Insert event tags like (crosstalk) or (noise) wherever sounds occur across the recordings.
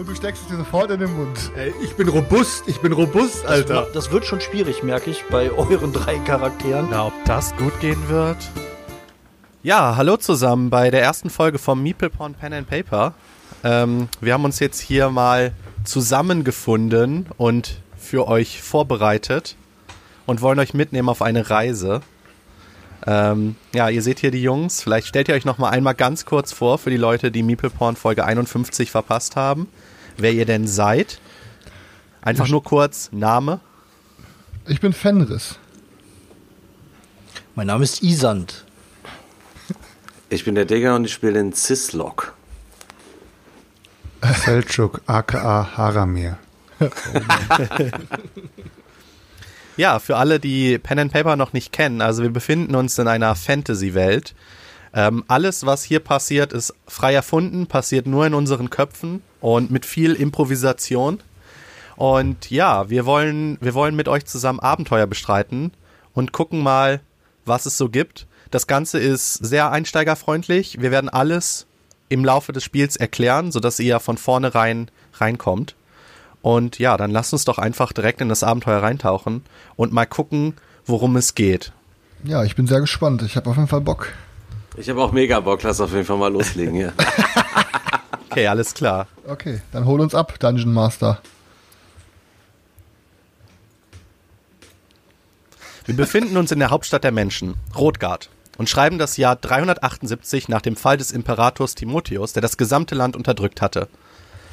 Und du steckst es dir sofort in den Mund. Ey, ich bin robust, ich bin robust, Alter. Das, das wird schon schwierig, merke ich, bei euren drei Charakteren. Na, ob das gut gehen wird? Ja, hallo zusammen bei der ersten Folge vom Meeple Porn Pen and Paper. Ähm, wir haben uns jetzt hier mal zusammengefunden und für euch vorbereitet und wollen euch mitnehmen auf eine Reise. Ähm, ja, ihr seht hier die Jungs. Vielleicht stellt ihr euch noch mal einmal ganz kurz vor für die Leute, die Meeple Porn Folge 51 verpasst haben, wer ihr denn seid. Einfach nur kurz Name. Ich bin Fenris. Mein Name ist Isand. Ich bin der Digger und ich spiele den Cislock. Selçuk, aka Haramir. Ja, für alle, die Pen and Paper noch nicht kennen, also wir befinden uns in einer Fantasy-Welt. Ähm, alles, was hier passiert, ist frei erfunden, passiert nur in unseren Köpfen und mit viel Improvisation. Und ja, wir wollen, wir wollen mit euch zusammen Abenteuer bestreiten und gucken mal, was es so gibt. Das Ganze ist sehr einsteigerfreundlich. Wir werden alles im Laufe des Spiels erklären, sodass ihr von vornherein reinkommt. Und ja, dann lasst uns doch einfach direkt in das Abenteuer reintauchen und mal gucken, worum es geht. Ja, ich bin sehr gespannt. Ich habe auf jeden Fall Bock. Ich habe auch mega Bock, lass auf jeden Fall mal loslegen hier. (laughs) Okay, alles klar. Okay, dann hol uns ab, Dungeon Master. Wir befinden uns in der Hauptstadt der Menschen, Rotgard, und schreiben das Jahr 378 nach dem Fall des Imperators Timotheus, der das gesamte Land unterdrückt hatte.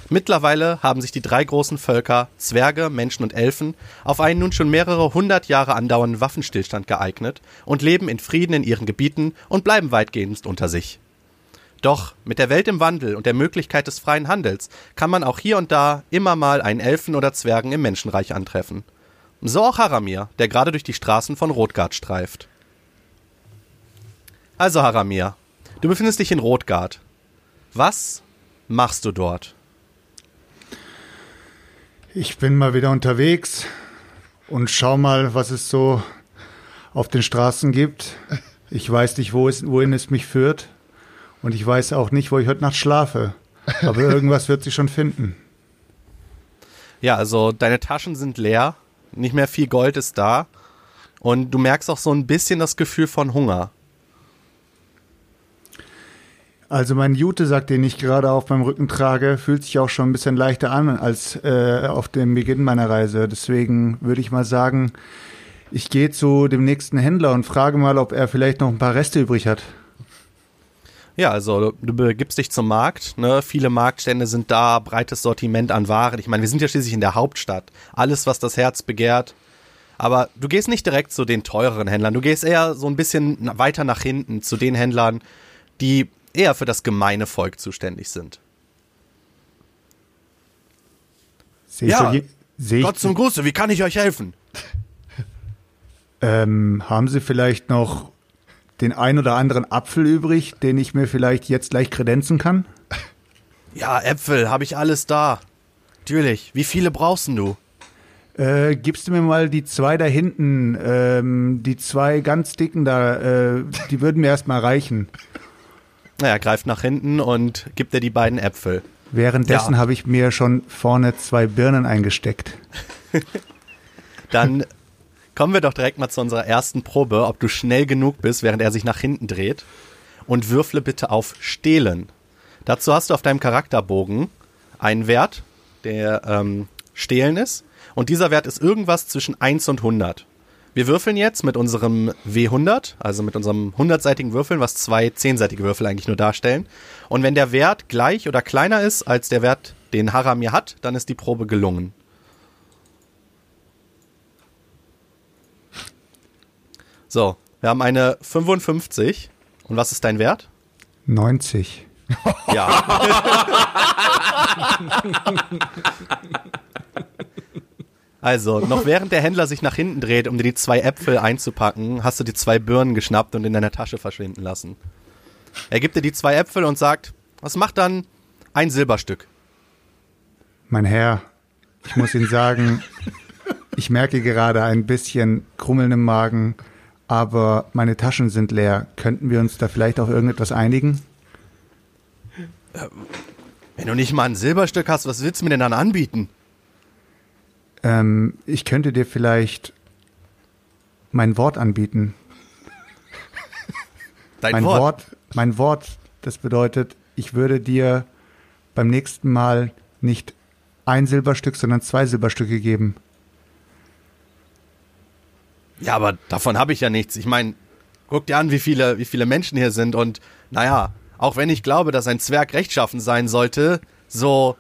Mittlerweile haben sich die drei großen Völker, Zwerge, Menschen und Elfen, auf einen nun schon mehrere hundert Jahre andauernden Waffenstillstand geeignet und leben in Frieden in ihren Gebieten und bleiben weitgehend unter sich. Doch mit der Welt im Wandel und der Möglichkeit des freien Handels kann man auch hier und da immer mal einen Elfen oder Zwergen im Menschenreich antreffen. So auch Haramir, der gerade durch die Straßen von Rotgard streift. Also Haramir, du befindest dich in Rotgard. Was machst du dort? Ich bin mal wieder unterwegs und schau mal, was es so auf den Straßen gibt. Ich weiß nicht, wo es, wohin es mich führt. Und ich weiß auch nicht, wo ich heute Nacht schlafe. Aber (laughs) irgendwas wird sich schon finden. Ja, also deine Taschen sind leer, nicht mehr viel Gold ist da und du merkst auch so ein bisschen das Gefühl von Hunger. Also mein Jute-Sack, den ich gerade auf meinem Rücken trage, fühlt sich auch schon ein bisschen leichter an als äh, auf dem Beginn meiner Reise. Deswegen würde ich mal sagen, ich gehe zu dem nächsten Händler und frage mal, ob er vielleicht noch ein paar Reste übrig hat. Ja, also du begibst dich zum Markt, ne? Viele Marktstände sind da, breites Sortiment an Waren. Ich meine, wir sind ja schließlich in der Hauptstadt. Alles, was das Herz begehrt. Aber du gehst nicht direkt zu den teureren Händlern. Du gehst eher so ein bisschen weiter nach hinten zu den Händlern, die eher für das gemeine Volk zuständig sind. Sehe Ja, ich, seh ich, Gott zum Gruße, wie kann ich euch helfen? ähm, haben Sie vielleicht noch den ein oder anderen Apfel übrig, den ich mir vielleicht jetzt gleich kredenzen kann? Ja, Äpfel, habe ich alles da. Natürlich. Wie viele brauchst du? Äh, gibst du mir mal die zwei da hinten, ähm, die zwei ganz dicken da, äh, die würden mir erstmal reichen. Naja, greift nach hinten und gibt dir die beiden Äpfel. Währenddessen Ja. habe ich mir schon vorne zwei Birnen eingesteckt. (laughs) Dann kommen wir doch direkt mal zu unserer ersten Probe, ob du schnell genug bist, während er sich nach hinten dreht. Und würfle bitte auf Stehlen. Dazu hast du auf deinem Charakterbogen einen Wert, der ähm, Stehlen ist. Und dieser Wert ist irgendwas zwischen 1 und 100. Wir würfeln jetzt mit unserem W100, also mit unserem 100-seitigen Würfeln, was zwei 10-seitige Würfel eigentlich nur darstellen. Und wenn der Wert gleich oder kleiner ist als der Wert, den Haramir hat, dann ist die Probe gelungen. So, wir haben eine 55. Und was ist dein Wert? 90. Ja. (laughs) (laughs) Also, noch (laughs) während der Händler sich nach hinten dreht, um dir die zwei Äpfel einzupacken, hast du die zwei Birnen geschnappt und in deiner Tasche verschwinden lassen. Er gibt dir die zwei Äpfel und sagt, was macht dann ein Silberstück? Mein Herr, ich muss Ihnen sagen, (laughs) ich merke gerade ein bisschen Krummeln im Magen, aber meine Taschen sind leer. Könnten wir uns da vielleicht auf irgendetwas einigen? Wenn du nicht mal ein Silberstück hast, was willst du mir denn dann anbieten? Ähm, ich könnte dir vielleicht mein Wort anbieten. Dein mein Wort. Wort. mein Wort, das bedeutet, ich würde dir beim nächsten Mal nicht ein Silberstück, sondern zwei Silberstücke geben. Ja, aber davon habe ich ja nichts. Ich meine, guck dir an, wie viele, wie viele Menschen hier sind und naja, auch wenn ich glaube, dass ein Zwerg rechtschaffen sein sollte, so,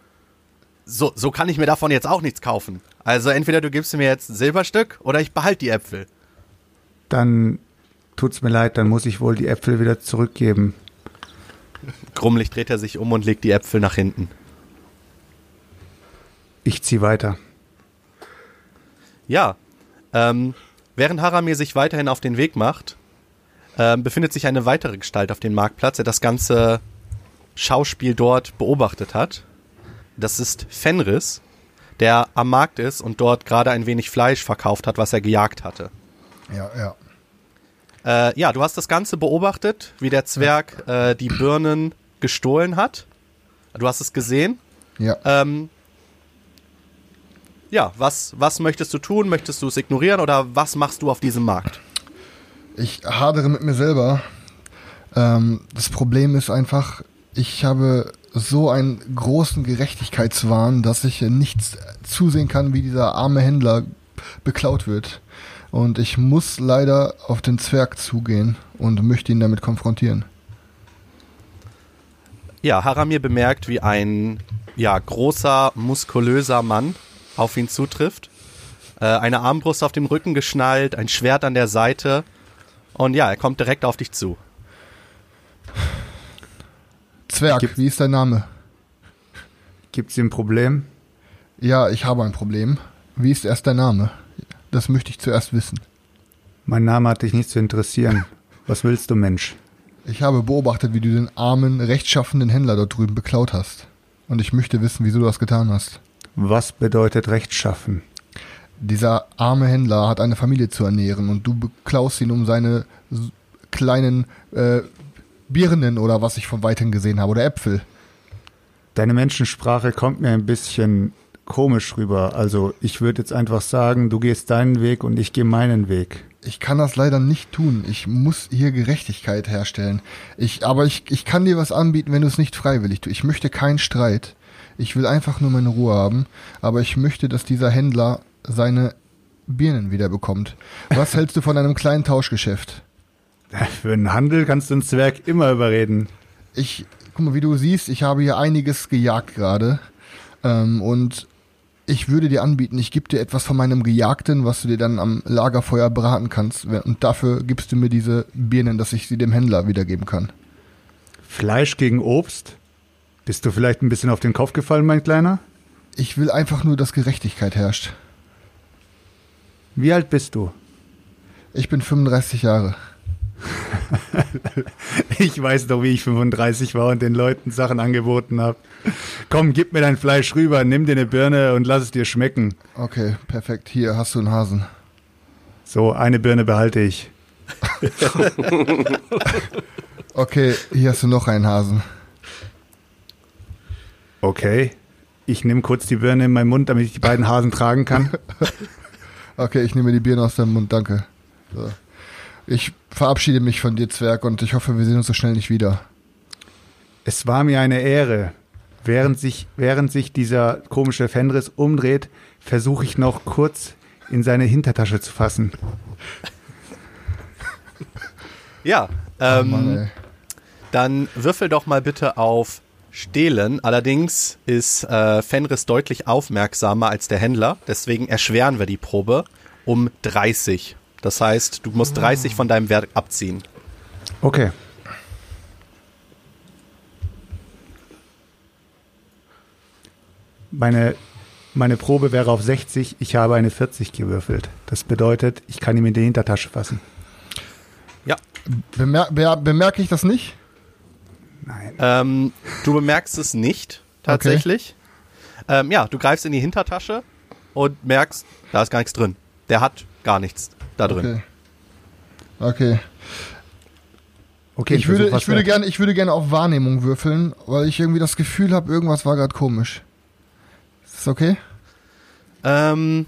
so, so kann ich mir davon jetzt auch nichts kaufen. Also entweder du gibst mir jetzt ein Silberstück oder ich behalte die Äpfel. Dann tut's mir leid, dann muss ich wohl die Äpfel wieder zurückgeben. Grummelig dreht er sich um und legt die Äpfel nach hinten. Ich zieh weiter. Ja, ähm, während Haramir sich weiterhin auf den Weg macht, ähm, befindet sich eine weitere Gestalt auf dem Marktplatz, der das ganze Schauspiel dort beobachtet hat. Das ist Fenris, der am Markt ist und dort gerade ein wenig Fleisch verkauft hat, was er gejagt hatte. Ja, ja. Äh, ja, du hast das Ganze beobachtet, wie der Zwerg äh, die Birnen gestohlen hat. Du hast es gesehen. Ja. Ähm, ja, was, was möchtest du tun? Möchtest du es ignorieren oder was machst du auf diesem Markt? Ich hadere mit mir selber. Ähm, das Problem ist einfach, ich habe so einen großen Gerechtigkeitswahn, dass ich nichts zusehen kann, wie dieser arme Händler beklaut wird. Und ich muss leider auf den Zwerg zugehen und möchte ihn damit konfrontieren. Ja, Haramir bemerkt, wie ein ja, großer, muskulöser Mann auf ihn zutrifft. Äh, eine Armbrust auf dem Rücken geschnallt, ein Schwert an der Seite. Und ja, er kommt direkt auf dich zu. Zwerg, Gibt's- wie ist dein Name? Gibt's hier ein Problem? Ja, ich habe ein Problem. Wie ist erst dein Name? Das möchte ich zuerst wissen. Mein Name hat dich nicht zu interessieren. Was willst du, Mensch? Ich habe beobachtet, wie du den armen, rechtschaffenden Händler dort drüben beklaut hast. Und ich möchte wissen, wieso du das getan hast. Was bedeutet Rechtschaffen? Dieser arme Händler hat eine Familie zu ernähren und du beklaust ihn um seine kleinen äh, Birnen oder was ich von weitem gesehen habe oder Äpfel. Deine Menschensprache kommt mir ein bisschen komisch rüber. Also ich würde jetzt einfach sagen, du gehst deinen Weg und ich gehe meinen Weg. Ich kann das leider nicht tun. Ich muss hier Gerechtigkeit herstellen. Ich, aber ich, ich kann dir was anbieten, wenn du es nicht freiwillig tust. Ich möchte keinen Streit. Ich will einfach nur meine Ruhe haben. Aber ich möchte, dass dieser Händler seine Birnen wieder bekommt. Was hältst du von einem kleinen Tauschgeschäft? Für einen Handel kannst du einen Zwerg immer überreden. Ich, guck mal, wie du siehst, ich habe hier einiges gejagt gerade. Ähm, und ich würde dir anbieten, ich gebe dir etwas von meinem Gejagten, was du dir dann am Lagerfeuer braten kannst. Und dafür gibst du mir diese Birnen, dass ich sie dem Händler wiedergeben kann. Fleisch gegen Obst? Bist du vielleicht ein bisschen auf den Kopf gefallen, mein Kleiner? Ich will einfach nur, dass Gerechtigkeit herrscht. Wie alt bist du? Ich bin 35 Jahre. (laughs) Ich weiß doch, wie ich 35 war und den Leuten Sachen angeboten habe. Komm, gib mir dein Fleisch rüber, nimm dir eine Birne und lass es dir schmecken. Okay, perfekt. Hier hast du einen Hasen. So, eine Birne behalte ich. (laughs) Okay, hier hast du noch einen Hasen. Okay. Ich nehme kurz die Birne in meinen Mund, damit ich die beiden Hasen tragen kann. (laughs) Okay, ich nehme die Birne aus deinem Mund, danke. So. Ich verabschiede mich von dir, Zwerg, und ich hoffe, wir sehen uns so schnell nicht wieder. Es war mir eine Ehre. Während sich, während sich dieser komische Fenris umdreht, versuche ich noch kurz in seine Hintertasche zu fassen. (laughs) Ja, Oh ähm, Mann, ey. dann würfel doch mal bitte auf Stehlen. Allerdings ist äh, Fenris deutlich aufmerksamer als der Händler, deswegen erschweren wir die Probe um 30. Das heißt, du musst ah. 30 von deinem Wert abziehen. Okay. Meine, meine Probe wäre auf 60, ich habe eine 40 gewürfelt. Das bedeutet, ich kann ihm in die Hintertasche fassen. Ja. Bemer be bemerke ich das nicht? Nein. Ähm, du bemerkst es nicht, tatsächlich. Okay. Ähm, ja, du greifst in die Hintertasche und merkst, da ist gar nichts drin. Der hat gar nichts da drin. Okay. Okay. Okay, Ich würde, ich, würde gerne, ich würde gerne auf Wahrnehmung würfeln, weil ich irgendwie das Gefühl habe, irgendwas war gerade komisch. Ist das okay? Ähm,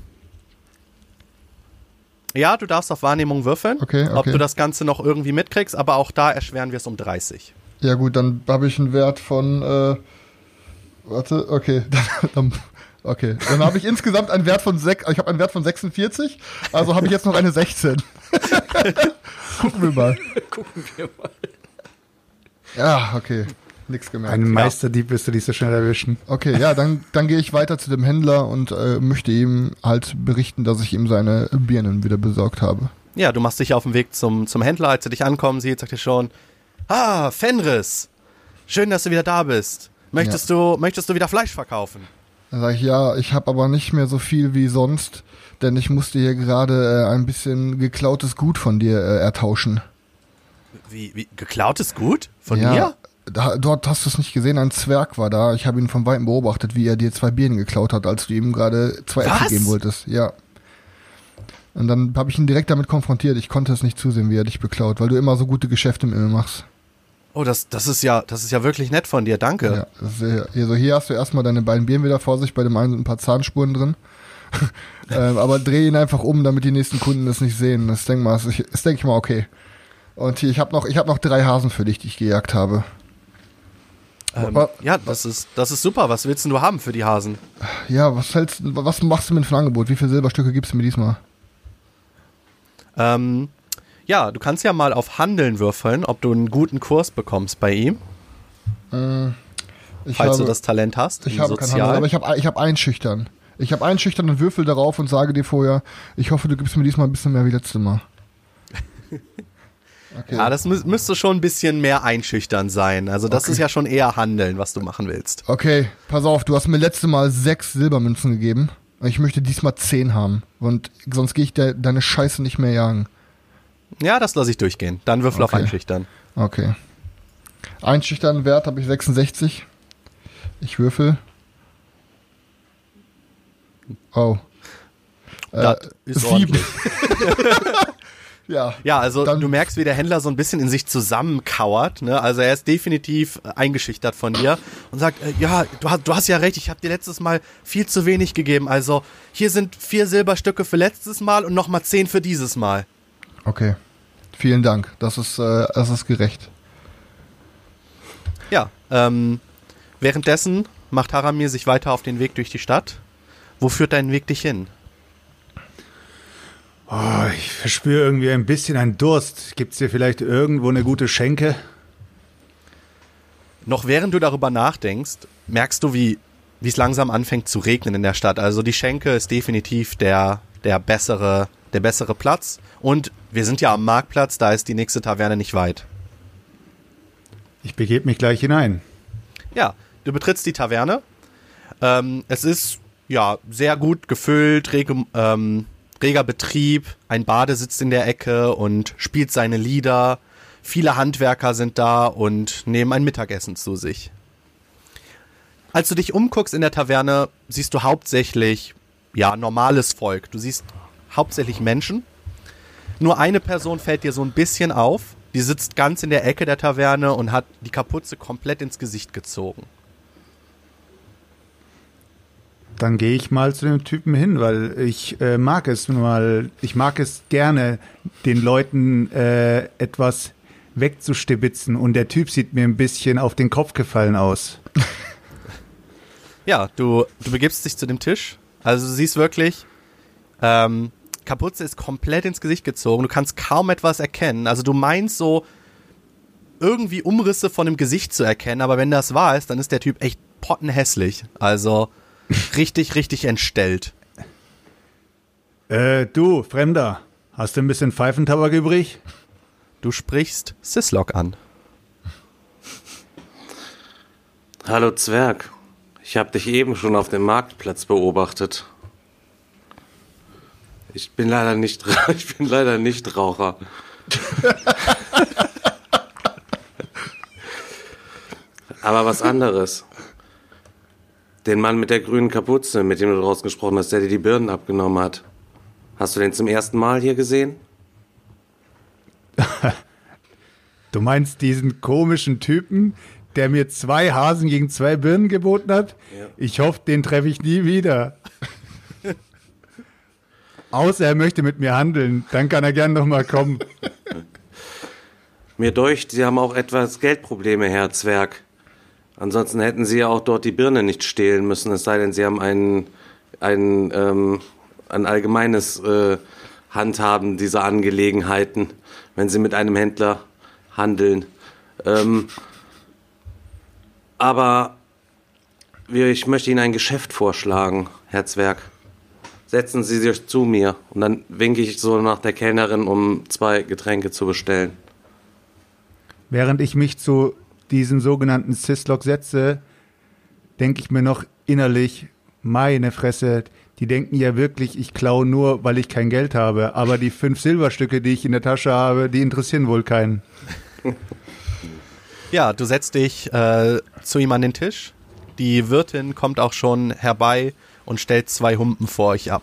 ja, du darfst auf Wahrnehmung würfeln, Okay, ob okay. du das Ganze noch irgendwie mitkriegst, aber auch da erschweren wir es um 30. Ja gut, dann habe ich einen Wert von, äh, warte, okay, (laughs) dann, dann, okay, dann habe ich insgesamt einen Wert von sech, ich habe einen Wert von 46, also habe ich jetzt noch eine 16. (laughs) Gucken wir mal. Gucken wir mal. Ja, okay, nix gemerkt. Ein Meisterdieb wirst du nicht so schnell erwischen. Okay, ja, dann, dann gehe ich weiter zu dem Händler und äh, möchte ihm halt berichten, dass ich ihm seine Birnen wieder besorgt habe. Ja, du machst dich auf den Weg zum, zum Händler, als er dich ankommen sieht, sagt er schon, ah, Fenris, schön, dass du wieder da bist. Möchtest, du, möchtest du wieder Fleisch verkaufen? Dann sage ich, ja, ich habe aber nicht mehr so viel wie sonst, denn ich musste hier gerade äh, ein bisschen geklautes Gut von dir äh, ertauschen. Wie, wie, geklautes Gut? Von ja, mir? Da, dort hast du es nicht gesehen, ein Zwerg war da. Ich habe ihn von Weitem beobachtet, wie er dir zwei Birnen geklaut hat, als du ihm gerade zwei Äpfel geben wolltest. Ja. Und dann habe ich ihn direkt damit konfrontiert. Ich konnte es nicht zusehen, wie er dich beklaut, weil du immer so gute Geschäfte mit mir machst. Oh, das, das ist ja, das ist ja wirklich nett von dir, danke. Ja, das äh, hier, hast du erstmal deine beiden Birnen wieder vor sich, bei dem einen sind ein paar Zahnspuren drin. (laughs) ähm, aber dreh ihn einfach um, damit die nächsten Kunden das nicht sehen. Das denk mal, ist denke ich mal okay. Und hier, ich habe noch, ich habe noch drei Hasen für dich, die ich gejagt habe. Ähm, wa- ja, das ist, das ist super. Was willst denn du haben für die Hasen? Ja, was hältst, was machst du mir für ein Angebot? Wie viele Silberstücke gibst du mir diesmal? Ähm, ja, du kannst ja mal auf Handeln würfeln, ob du einen guten Kurs bekommst bei ihm, Äh, falls habe, du das Talent hast. ich habe kein Sozial. Handel, aber ich habe, ich habe einschüchtern. Ich habe einschüchtern und würfel darauf und sage dir vorher, ich hoffe, du gibst mir diesmal ein bisschen mehr wie letztes Mal. (laughs) Okay. Ja, das mü müsste schon ein bisschen mehr einschüchtern sein. Also das Okay. ist ja schon eher Handeln, was du machen willst. Okay, pass auf, du hast mir letzte Mal sechs Silbermünzen gegeben. Ich möchte diesmal zehn haben. Und sonst gehe ich de deine Scheiße nicht mehr jagen. Ja, das lasse ich durchgehen. Dann würfel auf Okay. Einschüchtern. Okay. Einschüchtern Wert habe ich 66. Ich würfel. Oh. Äh, Das ist sieben. (laughs) Ja. Ja, also du merkst, wie der Händler so ein bisschen in sich zusammenkauert. Ne? Also er ist definitiv äh, eingeschüchtert von dir und sagt, äh, ja, du hast, du hast ja recht, ich habe dir letztes Mal viel zu wenig gegeben. Also hier sind vier Silberstücke für letztes Mal und nochmal zehn für dieses Mal. Okay. Vielen Dank. Das ist, äh, das ist gerecht. Ja, ähm, währenddessen macht Haramir sich weiter auf den Weg durch die Stadt. Wo führt dein Weg dich hin? Oh, ich verspüre irgendwie ein bisschen einen Durst. Gibt es hier vielleicht irgendwo eine gute Schenke? Noch während du darüber nachdenkst, merkst du, wie wie es langsam anfängt zu regnen in der Stadt. Also die Schenke ist definitiv der der bessere der bessere Platz und wir sind ja am Marktplatz, da ist die nächste Taverne nicht weit. Ich begebe mich gleich hinein. Ja, du betrittst die Taverne. Ähm, es ist ja sehr gut gefüllt, rege, ähm, reger Betrieb. Ein Bade sitzt in der Ecke und spielt seine Lieder. Viele Handwerker sind da und nehmen ein Mittagessen zu sich. Als du dich umguckst in der Taverne, siehst du hauptsächlich ja normales Volk. Du siehst hauptsächlich Menschen. Nur eine Person fällt dir so ein bisschen auf. Die sitzt ganz in der Ecke der Taverne und hat die Kapuze komplett ins Gesicht gezogen. Dann gehe ich mal zu dem Typen hin, weil ich äh, mag es nun mal, ich mag es gerne, den Leuten äh, etwas wegzustibitzen und der Typ sieht mir ein bisschen auf den Kopf gefallen aus. (laughs) Ja, du, du begibst dich zu dem Tisch. Also du siehst wirklich, ähm, Kapuze ist komplett ins Gesicht gezogen. Du kannst kaum etwas erkennen. Also du meinst so irgendwie Umrisse von dem Gesicht zu erkennen, aber wenn das wahr ist, dann ist der Typ echt pottenhässlich. Also (laughs) richtig, richtig entstellt. Äh, du, Fremder, hast du ein bisschen Pfeifentabak übrig? Du sprichst Sislok an. Hallo Zwerg. Ich habe dich eben schon auf dem Marktplatz beobachtet. Ich bin leider nicht, (laughs) ich bin leider nicht Raucher. Aber was anderes. Den Mann mit der grünen Kapuze, mit dem du draußen gesprochen hast, der dir die Birnen abgenommen hat. Hast du den zum ersten Mal hier gesehen? (laughs) Du meinst diesen komischen Typen, der mir zwei Hasen gegen zwei Birnen geboten hat? Ja. Ich hoffe, den treffe ich nie wieder. Außer er möchte mit mir handeln, dann kann er gern nochmal kommen. Mir deucht, Sie haben auch etwas Geldprobleme, Herr Zwerg. Ansonsten hätten Sie ja auch dort die Birne nicht stehlen müssen, es sei denn, Sie haben ein, ein, ähm, ein allgemeines äh, Handhaben dieser Angelegenheiten, wenn Sie mit einem Händler handeln. Ähm, aber ich möchte Ihnen ein Geschäft vorschlagen, Herr Zwerg. Setzen Sie sich zu mir und dann winke ich so nach der Kellnerin, um zwei Getränke zu bestellen. Während ich mich zu diesem sogenannten Sislock setze, denke ich mir noch innerlich, meine Fresse, die denken ja wirklich, ich klaue nur, weil ich kein Geld habe. Aber die fünf Silberstücke, die ich in der Tasche habe, die interessieren wohl keinen. (laughs) Ja, du setzt dich äh, zu ihm an den Tisch. Die Wirtin kommt auch schon herbei und stellt zwei Humpen vor euch ab.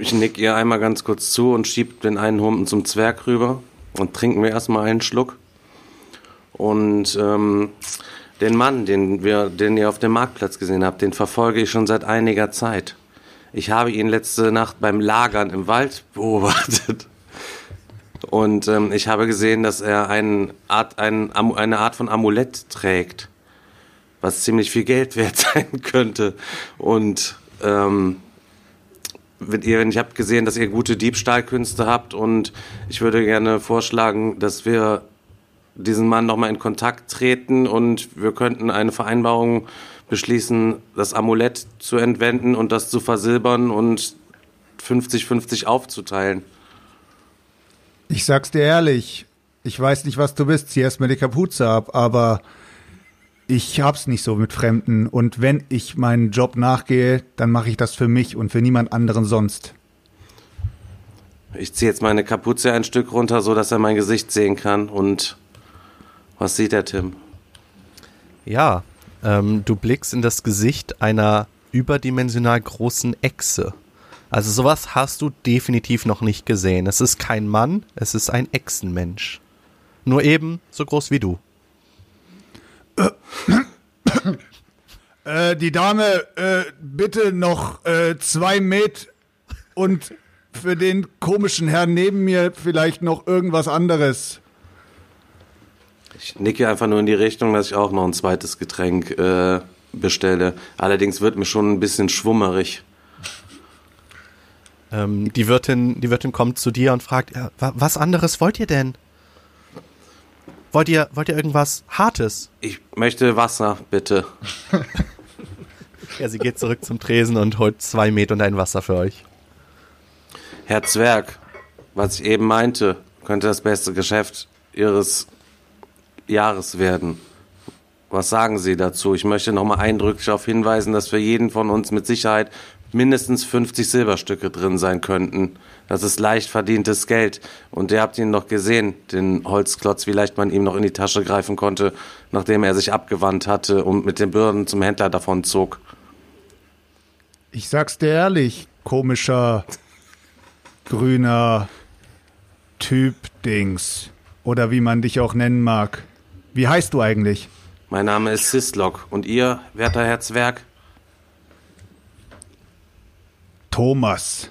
Ich nick ihr einmal ganz kurz zu und schieb den einen Humpen zum Zwerg rüber und trinken wir erstmal einen Schluck. Und ähm, den Mann, den, wir, den ihr auf dem Marktplatz gesehen habt, den verfolge ich schon seit einiger Zeit. Ich habe ihn letzte Nacht beim Lagern im Wald (laughs) beobachtet. Und ähm, ich habe gesehen, dass er ein Art, eine Art von Amulett trägt, was ziemlich viel Geld (laughs) wert sein könnte. Und ähm, ihr, ich habe gesehen, dass ihr gute Diebstahlkünste habt und ich würde gerne vorschlagen, dass wir diesen Mann nochmal in Kontakt treten und wir könnten eine Vereinbarung beschließen, das Amulett zu entwenden und das zu versilbern und 50-50 aufzuteilen. Ich sag's dir ehrlich, ich weiß nicht, was du bist, zieh erst mal die Kapuze ab, aber ich hab's nicht so mit Fremden. Und wenn ich meinen Job nachgehe, dann mache ich das für mich und für niemand anderen sonst. Ich ziehe jetzt meine Kapuze ein Stück runter, so dass er mein Gesicht sehen kann und was sieht der Tim? Ja, ähm, du blickst in das Gesicht einer überdimensional großen Echse. Also sowas hast du definitiv noch nicht gesehen. Es ist kein Mann, es ist ein Echsenmensch. Nur eben so groß wie du. Äh, die Dame, äh, bitte noch äh, zwei Met und für den komischen Herrn neben mir vielleicht noch irgendwas anderes. Ich nicke einfach nur in die Richtung, dass ich auch noch ein zweites Getränk äh, bestelle. Allerdings wird mir schon ein bisschen schwummerig. Ähm, die, Wirtin, die Wirtin kommt zu dir und fragt, ja, wa was anderes wollt ihr denn? Wollt ihr, wollt ihr irgendwas Hartes? Ich möchte Wasser, bitte. Ja, sie geht zurück zum Tresen und holt zwei Met und ein Wasser für euch. Herr Zwerg, was ich eben meinte, könnte das beste Geschäft Ihres Jahres werden. Was sagen Sie dazu? Ich möchte nochmal eindrücklich darauf hinweisen, dass für jeden von uns mit Sicherheit mindestens 50 Silberstücke drin sein könnten. Das ist leicht verdientes Geld. Und ihr habt ihn noch gesehen, den Holzklotz, wie leicht man ihm noch in die Tasche greifen konnte, nachdem er sich abgewandt hatte und mit den Bürden zum Händler davon zog. Ich sag's dir ehrlich, komischer grüner Typ Dings. Oder wie man dich auch nennen mag. Wie heißt du eigentlich? Mein Name ist Sislok. Und ihr, werter Herr Zwerg? Thomas.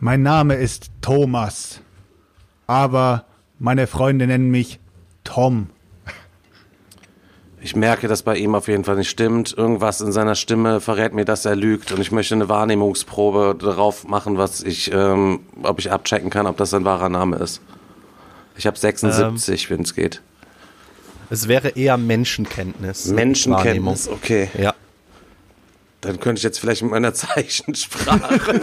Mein Name ist Thomas. Aber meine Freunde nennen mich Tom. Ich merke, dass bei ihm auf jeden Fall nicht stimmt. Irgendwas in seiner Stimme verrät mir, dass er lügt. Und ich möchte eine Wahrnehmungsprobe darauf machen, was ich, ähm, ob ich abchecken kann, ob das ein wahrer Name ist. Ich habe 76, wenn es geht. Es wäre eher Menschenkenntnis. Menschenkenntnis, okay. Ja. Dann könnte ich jetzt vielleicht mit meiner (laughs) Zeichensprache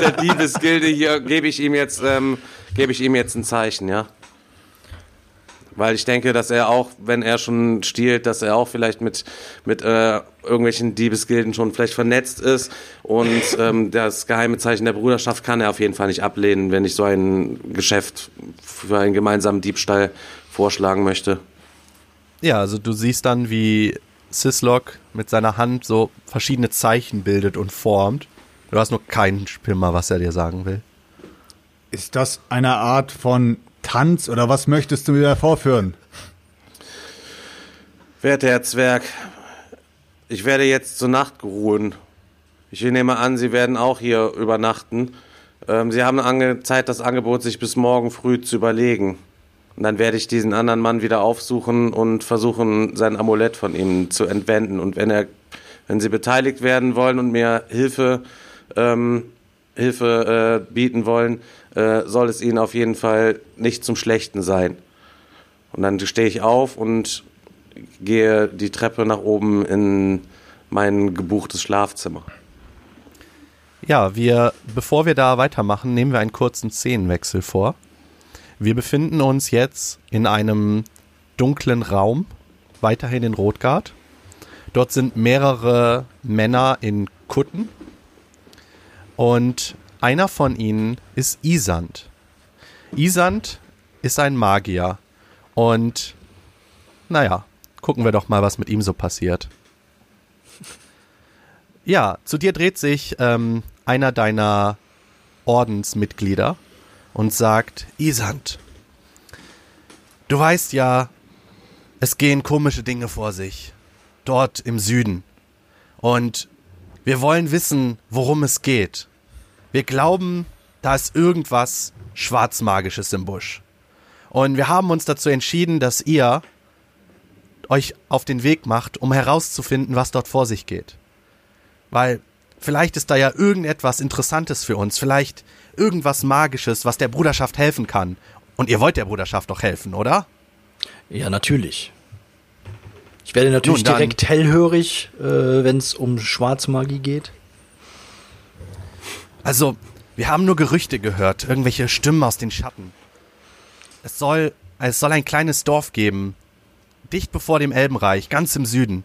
der Diebesgilde hier, gebe ich ihm jetzt, ähm, gebe ich ihm jetzt ein Zeichen, ja? Weil ich denke, dass er auch, wenn er schon stiehlt, dass er auch vielleicht mit, mit äh, irgendwelchen Diebesgilden schon vielleicht vernetzt ist. Und ähm, das geheime Zeichen der Bruderschaft kann er auf jeden Fall nicht ablehnen, wenn ich so ein Geschäft für einen gemeinsamen Diebstahl vorschlagen möchte. Ja, also du siehst dann, wie Syslog mit seiner Hand so verschiedene Zeichen bildet und formt. Du hast nur keinen Spimmer, was er dir sagen will. Ist das eine Art von Tanz oder was möchtest du mir vorführen? Werter Herr Zwerg, ich werde jetzt zur Nacht ruhen. Ich nehme an, Sie werden auch hier übernachten. Ähm, Sie haben Zeit, das Angebot sich bis morgen früh zu überlegen. Und dann werde ich diesen anderen Mann wieder aufsuchen und versuchen, sein Amulett von ihm zu entwenden. Und wenn er, wenn Sie beteiligt werden wollen und mir Hilfe, ähm, Hilfe äh, bieten wollen, äh, soll es Ihnen auf jeden Fall nicht zum Schlechten sein. Und dann stehe ich auf und gehe die Treppe nach oben in mein gebuchtes Schlafzimmer. Ja, wir, bevor wir da weitermachen, nehmen wir einen kurzen Szenenwechsel vor. Wir befinden uns jetzt in einem dunklen Raum, weiterhin in Rotgard. Dort sind mehrere Männer in Kutten und einer von ihnen ist Isand. Isand ist ein Magier und naja, gucken wir doch mal, was mit ihm so passiert. Ja, zu dir dreht sich ähm, einer deiner Ordensmitglieder und sagt, Isand, du weißt ja, es gehen komische Dinge vor sich, dort im Süden. Und wir wollen wissen, worum es geht. Wir glauben, da ist irgendwas Schwarzmagisches im Busch. Und wir haben uns dazu entschieden, dass ihr euch auf den Weg macht, um herauszufinden, was dort vor sich geht. Weil vielleicht ist da ja irgendetwas Interessantes für uns, vielleicht irgendwas Magisches, was der Bruderschaft helfen kann. Und ihr wollt der Bruderschaft doch helfen, oder? Ja, natürlich. Ich werde natürlich dann. direkt hellhörig, äh, wenn es um Schwarzmagie geht. Also, wir haben nur Gerüchte gehört, irgendwelche Stimmen aus den Schatten. Es soll, es soll ein kleines Dorf geben, dicht bevor dem Elbenreich, ganz im Süden.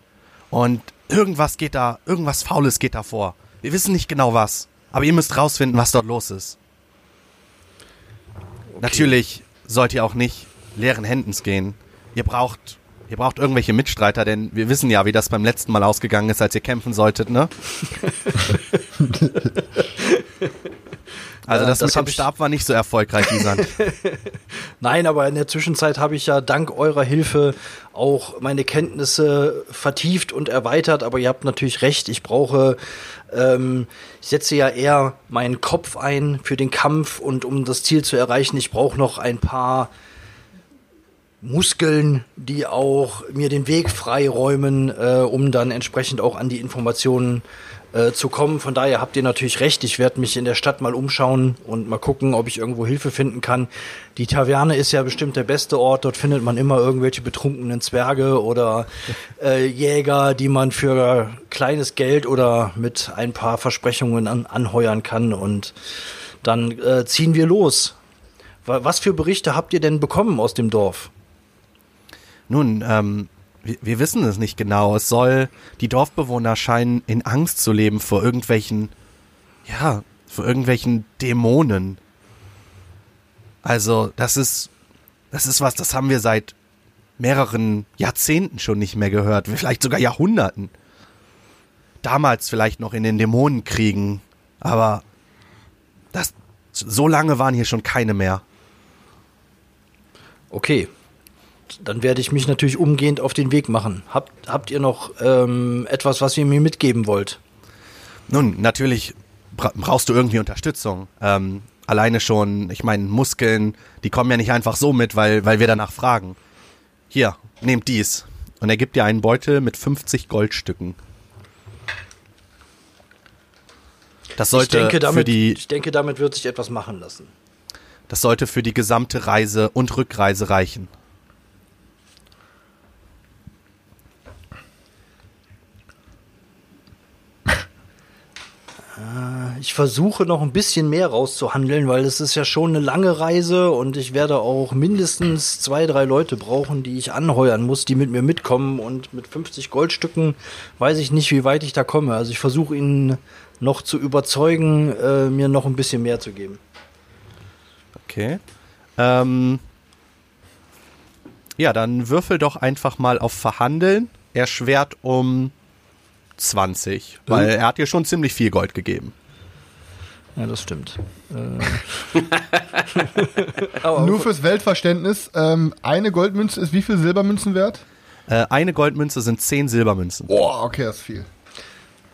Und irgendwas geht da, irgendwas Faules geht da vor. Wir wissen nicht genau was, aber ihr müsst rausfinden, was dort los ist. Natürlich sollt ihr auch nicht leeren Händens gehen. Ihr braucht, ihr braucht irgendwelche Mitstreiter, denn wir wissen ja, wie das beim letzten Mal ausgegangen ist, als ihr kämpfen solltet, ne? (laughs) Also das, das mit dem Stab war nicht so erfolgreich, Isan. (laughs) Nein, aber in der Zwischenzeit habe ich ja dank eurer Hilfe auch meine Kenntnisse vertieft und erweitert. Aber ihr habt natürlich recht, ich brauche, ähm, ich setze ja eher meinen Kopf ein für den Kampf und um das Ziel zu erreichen, ich brauche noch ein paar Muskeln, die auch mir den Weg freiräumen, äh, um dann entsprechend auch an die Informationen äh, zu kommen. Von daher habt ihr natürlich recht. Ich werde mich in der Stadt mal umschauen und mal gucken, ob ich irgendwo Hilfe finden kann. Die Taverne ist ja bestimmt der beste Ort. Dort findet man immer irgendwelche betrunkenen Zwerge oder äh, Jäger, die man für kleines Geld oder mit ein paar Versprechungen an, anheuern kann. Und dann äh, ziehen wir los. Wa- Was für Berichte habt ihr denn bekommen aus dem Dorf? Nun, ähm, wir, wir wissen es nicht genau. Es soll, die Dorfbewohner scheinen in Angst zu leben vor irgendwelchen, ja, vor irgendwelchen Dämonen. Also, das ist, das ist was, das haben wir seit mehreren Jahrzehnten schon nicht mehr gehört. Vielleicht sogar Jahrhunderten. Damals vielleicht noch in den Dämonenkriegen. Aber das, so lange waren hier schon keine mehr. Okay. Dann werde ich mich natürlich umgehend auf den Weg machen. Habt, habt ihr noch ähm, etwas, was ihr mir mitgeben wollt? Nun, natürlich bra brauchst du irgendwie Unterstützung. Ähm, alleine schon, ich meine, Muskeln, die kommen ja nicht einfach so mit, weil, weil wir danach fragen. Hier, nehmt dies. Und er gibt dir einen Beutel mit 50 Goldstücken. Das sollte ich, denke, für damit, die, ich denke, damit wird sich etwas machen lassen. das sollte für die gesamte Reise und Rückreise reichen. Ich versuche noch ein bisschen mehr rauszuhandeln, weil es ist ja schon eine lange Reise und ich werde auch mindestens zwei, drei Leute brauchen, die ich anheuern muss, die mit mir mitkommen. Und mit 50 Goldstücken weiß ich nicht, wie weit ich da komme. Also ich versuche ihn noch zu überzeugen, äh, mir noch ein bisschen mehr zu geben. Okay. Ähm, ja, dann würfel doch einfach mal auf Verhandeln. Erschwert um 20, weil er hat dir schon ziemlich viel Gold gegeben. Ja, das stimmt. (laughs) Nur fürs Weltverständnis, ähm, eine Goldmünze ist wie viel Silbermünzen wert? Äh, eine Goldmünze sind 10 Silbermünzen. Boah, okay, das ist viel.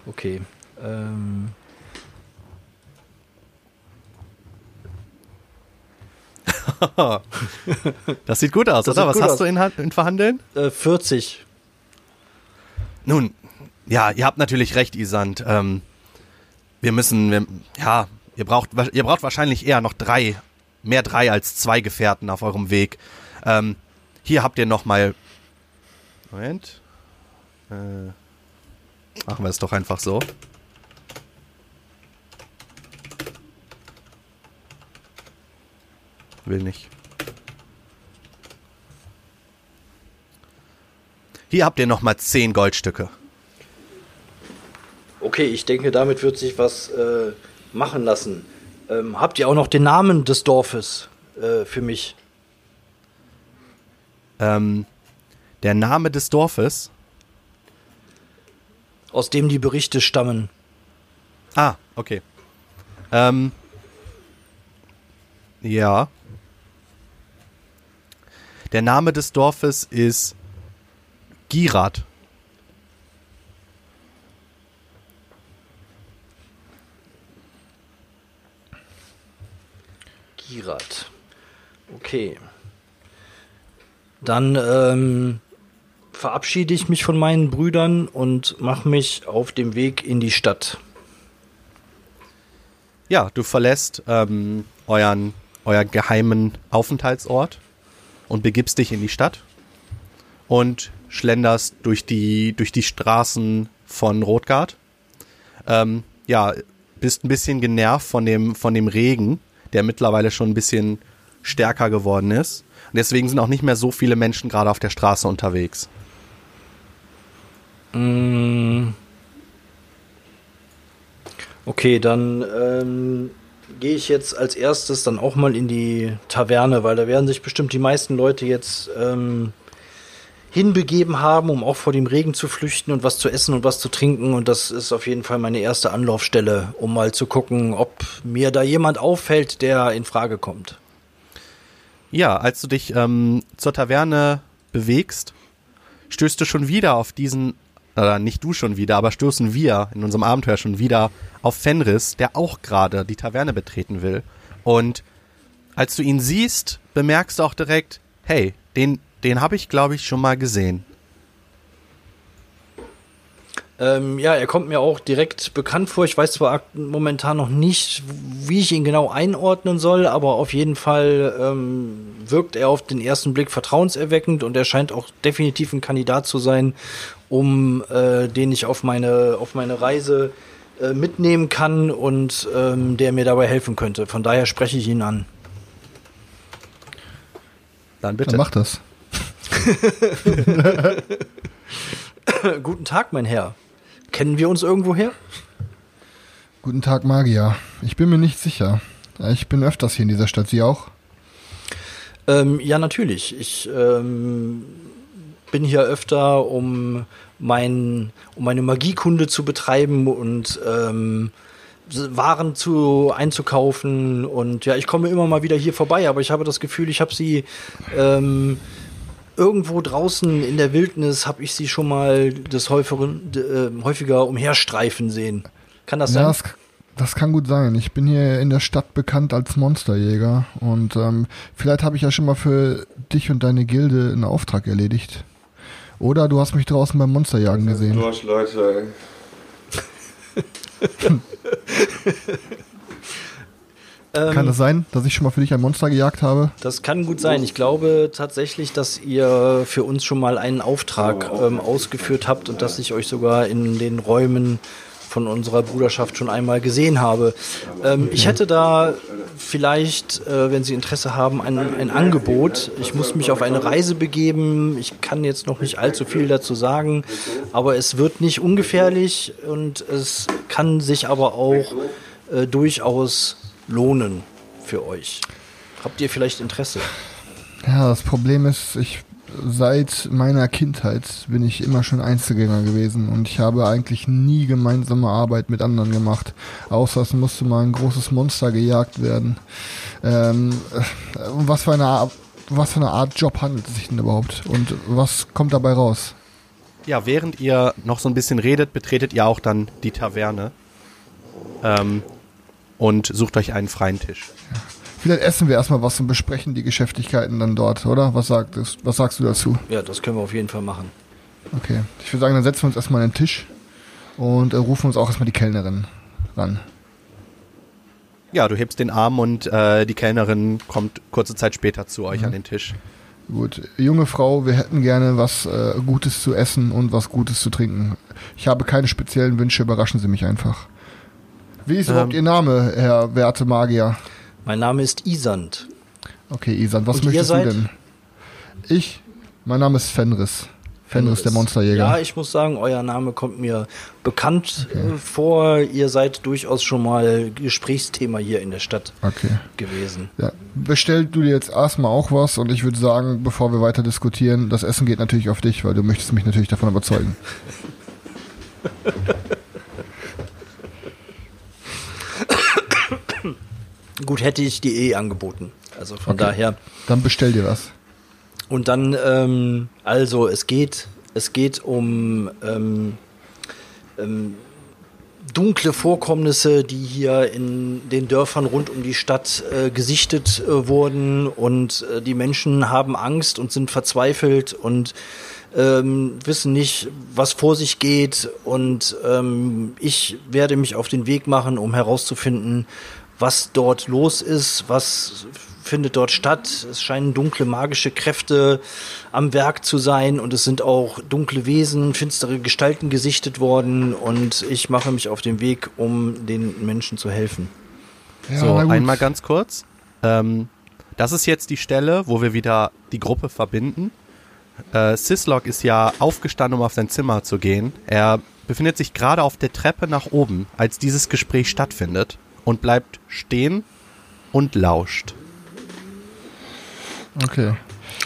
Okay. Ähm, (laughs) Das sieht gut aus, Das oder? Was hast aus. du in, in Verhandeln? äh, 40. Nun, ja, ihr habt natürlich recht, Isand. Ähm, wir müssen, wir, ja, ihr braucht, ihr braucht wahrscheinlich eher noch drei, mehr drei als zwei Gefährten auf eurem Weg. Ähm, hier habt ihr noch mal, Moment, äh, machen wir es doch einfach so. Will nicht. Hier habt ihr noch mal zehn Goldstücke. Okay, ich denke, damit wird sich was äh, machen lassen. Ähm, habt ihr auch noch den Namen des Dorfes äh, für mich? Ähm, der Name des Dorfes. aus dem die Berichte stammen. Ah, okay. Ähm, ja. Der Name des Dorfes ist Girat. Girat. Okay. Dann ähm, verabschiede ich mich von meinen Brüdern und mache mich auf dem Weg in die Stadt. Ja, du verlässt ähm, euren, euer geheimen Aufenthaltsort und begibst dich in die Stadt und schlenderst durch die, durch die Straßen von Rotgard. Ähm, ja, bist ein bisschen genervt von dem, von dem Regen, der mittlerweile schon ein bisschen stärker geworden ist. Und deswegen sind auch nicht mehr so viele Menschen gerade auf der Straße unterwegs. Mm. Okay, dann ähm, gehe ich jetzt als erstes dann auch mal in die Taverne, weil da werden sich bestimmt die meisten Leute jetzt ähm, hinbegeben haben, um auch vor dem Regen zu flüchten und was zu essen und was zu trinken. Und das ist auf jeden Fall meine erste Anlaufstelle, um mal zu gucken, ob mir da jemand auffällt, der in Frage kommt. Ja, als du dich ähm, zur Taverne bewegst, stößt du schon wieder auf diesen, oder nicht du schon wieder, aber stoßen wir in unserem Abenteuer schon wieder auf Fenris, der auch gerade die Taverne betreten will. Und als du ihn siehst, bemerkst du auch direkt, hey, den, den habe ich, glaube ich, schon mal gesehen. Ähm, ja, er kommt mir auch direkt bekannt vor. Ich weiß zwar momentan noch nicht, wie ich ihn genau einordnen soll, aber auf jeden Fall ähm, wirkt er auf den ersten Blick vertrauenserweckend und er scheint auch definitiv ein Kandidat zu sein, um äh, den ich auf meine auf meine Reise äh, mitnehmen kann und ähm, der mir dabei helfen könnte. Von daher spreche ich ihn an. Dann Dann bitte. mach das. (laughs) Guten Tag, mein Herr. Kennen wir uns irgendwo her? Guten Tag, Magier. Ich bin mir nicht sicher. Ich bin öfters hier in dieser Stadt. Sie auch? Ähm, ja, natürlich. Ich ähm, bin hier öfter, um, mein, um meine Magiekunde zu betreiben und ähm, Waren zu einzukaufen. Und ja, ich komme immer mal wieder hier vorbei, aber ich habe das Gefühl, ich habe sie ähm, irgendwo draußen in der Wildnis, habe ich sie schon mal des häufigeren, äh, häufiger umherstreifen sehen. Kann das Ja, sein? das, das kann gut sein. Ich bin hier in der Stadt bekannt als Monsterjäger und ähm, vielleicht habe ich ja schon mal für dich und deine Gilde einen Auftrag erledigt. Oder du hast mich draußen beim Monsterjagen gesehen. Durch, Leute. (laughs) (laughs) Ähm, Kann das sein, dass ich schon mal für dich ein Monster gejagt habe? Das kann gut sein. Ich glaube tatsächlich, dass ihr für uns schon mal einen Auftrag ähm, ausgeführt habt und dass ich euch sogar in den Räumen von unserer Bruderschaft schon einmal gesehen habe. Ähm, ich hätte da vielleicht, äh, wenn Sie Interesse haben, ein, ein Angebot. Ich muss mich auf eine Reise begeben. Ich kann jetzt noch nicht allzu viel dazu sagen, aber es wird nicht ungefährlich und es kann sich aber auch äh, durchaus lohnen für euch. Habt ihr vielleicht Interesse? Ja, das Problem ist, ich seit meiner Kindheit bin ich immer schon Einzelgänger gewesen und ich habe eigentlich nie gemeinsame Arbeit mit anderen gemacht. Außer es musste mal ein großes Monster gejagt werden. Ähm, äh, was, für eine Art, was für eine Art Job handelt es sich denn überhaupt und was kommt dabei raus? Ja, während ihr noch so ein bisschen redet, betretet ihr auch dann die Taverne ähm, und sucht euch einen freien Tisch. Vielleicht essen wir erstmal was und besprechen die Geschäftigkeiten dann dort, oder? Was, sagt, was sagst du dazu? Ja, das können wir auf jeden Fall machen. Okay. Ich würde sagen, dann setzen wir uns erstmal an den Tisch und äh, rufen uns auch erstmal die Kellnerin ran. Ja, du hebst den Arm und äh, die Kellnerin kommt kurze Zeit später zu euch mhm. an den Tisch. Gut, junge Frau, wir hätten gerne was äh, Gutes zu essen und was Gutes zu trinken. Ich habe keine speziellen Wünsche, überraschen Sie mich einfach. Wie ist ähm, überhaupt Ihr Name, Herr werte Magier? Mein Name ist Isand. Okay, Isand, was Und möchtest du denn? Ich, mein Name ist Fenris. Fenris, der Monsterjäger. Ja, ich muss sagen, euer Name kommt mir bekannt okay. Äh, vor. Ihr seid durchaus schon mal Gesprächsthema hier in der Stadt okay. gewesen. Ja. Bestell du dir jetzt erstmal auch was und ich würde sagen, bevor wir weiter diskutieren, das Essen geht natürlich auf dich, weil du möchtest mich natürlich davon überzeugen. (laughs) Gut, hätte ich die eh angeboten. Also von okay. daher. Dann bestell dir was. Und dann, ähm, also es geht, es geht um ähm, ähm, dunkle Vorkommnisse, die hier in den Dörfern rund um die Stadt äh, gesichtet äh, wurden und äh, die Menschen haben Angst und sind verzweifelt und ähm, wissen nicht, was vor sich geht und ähm, ich werde mich auf den Weg machen, um herauszufinden, was dort los ist, was findet dort statt. Es scheinen dunkle magische Kräfte am Werk zu sein und es sind auch dunkle Wesen, finstere Gestalten gesichtet worden und ich mache mich auf den Weg, um den Menschen zu helfen. Ja, so, einmal ganz kurz. Ähm, das ist jetzt die Stelle, wo wir wieder die Gruppe verbinden. Äh, Sislok ist ja aufgestanden, um auf sein Zimmer zu gehen. Er befindet sich gerade auf der Treppe nach oben, als dieses Gespräch stattfindet und bleibt stehen und lauscht. Okay.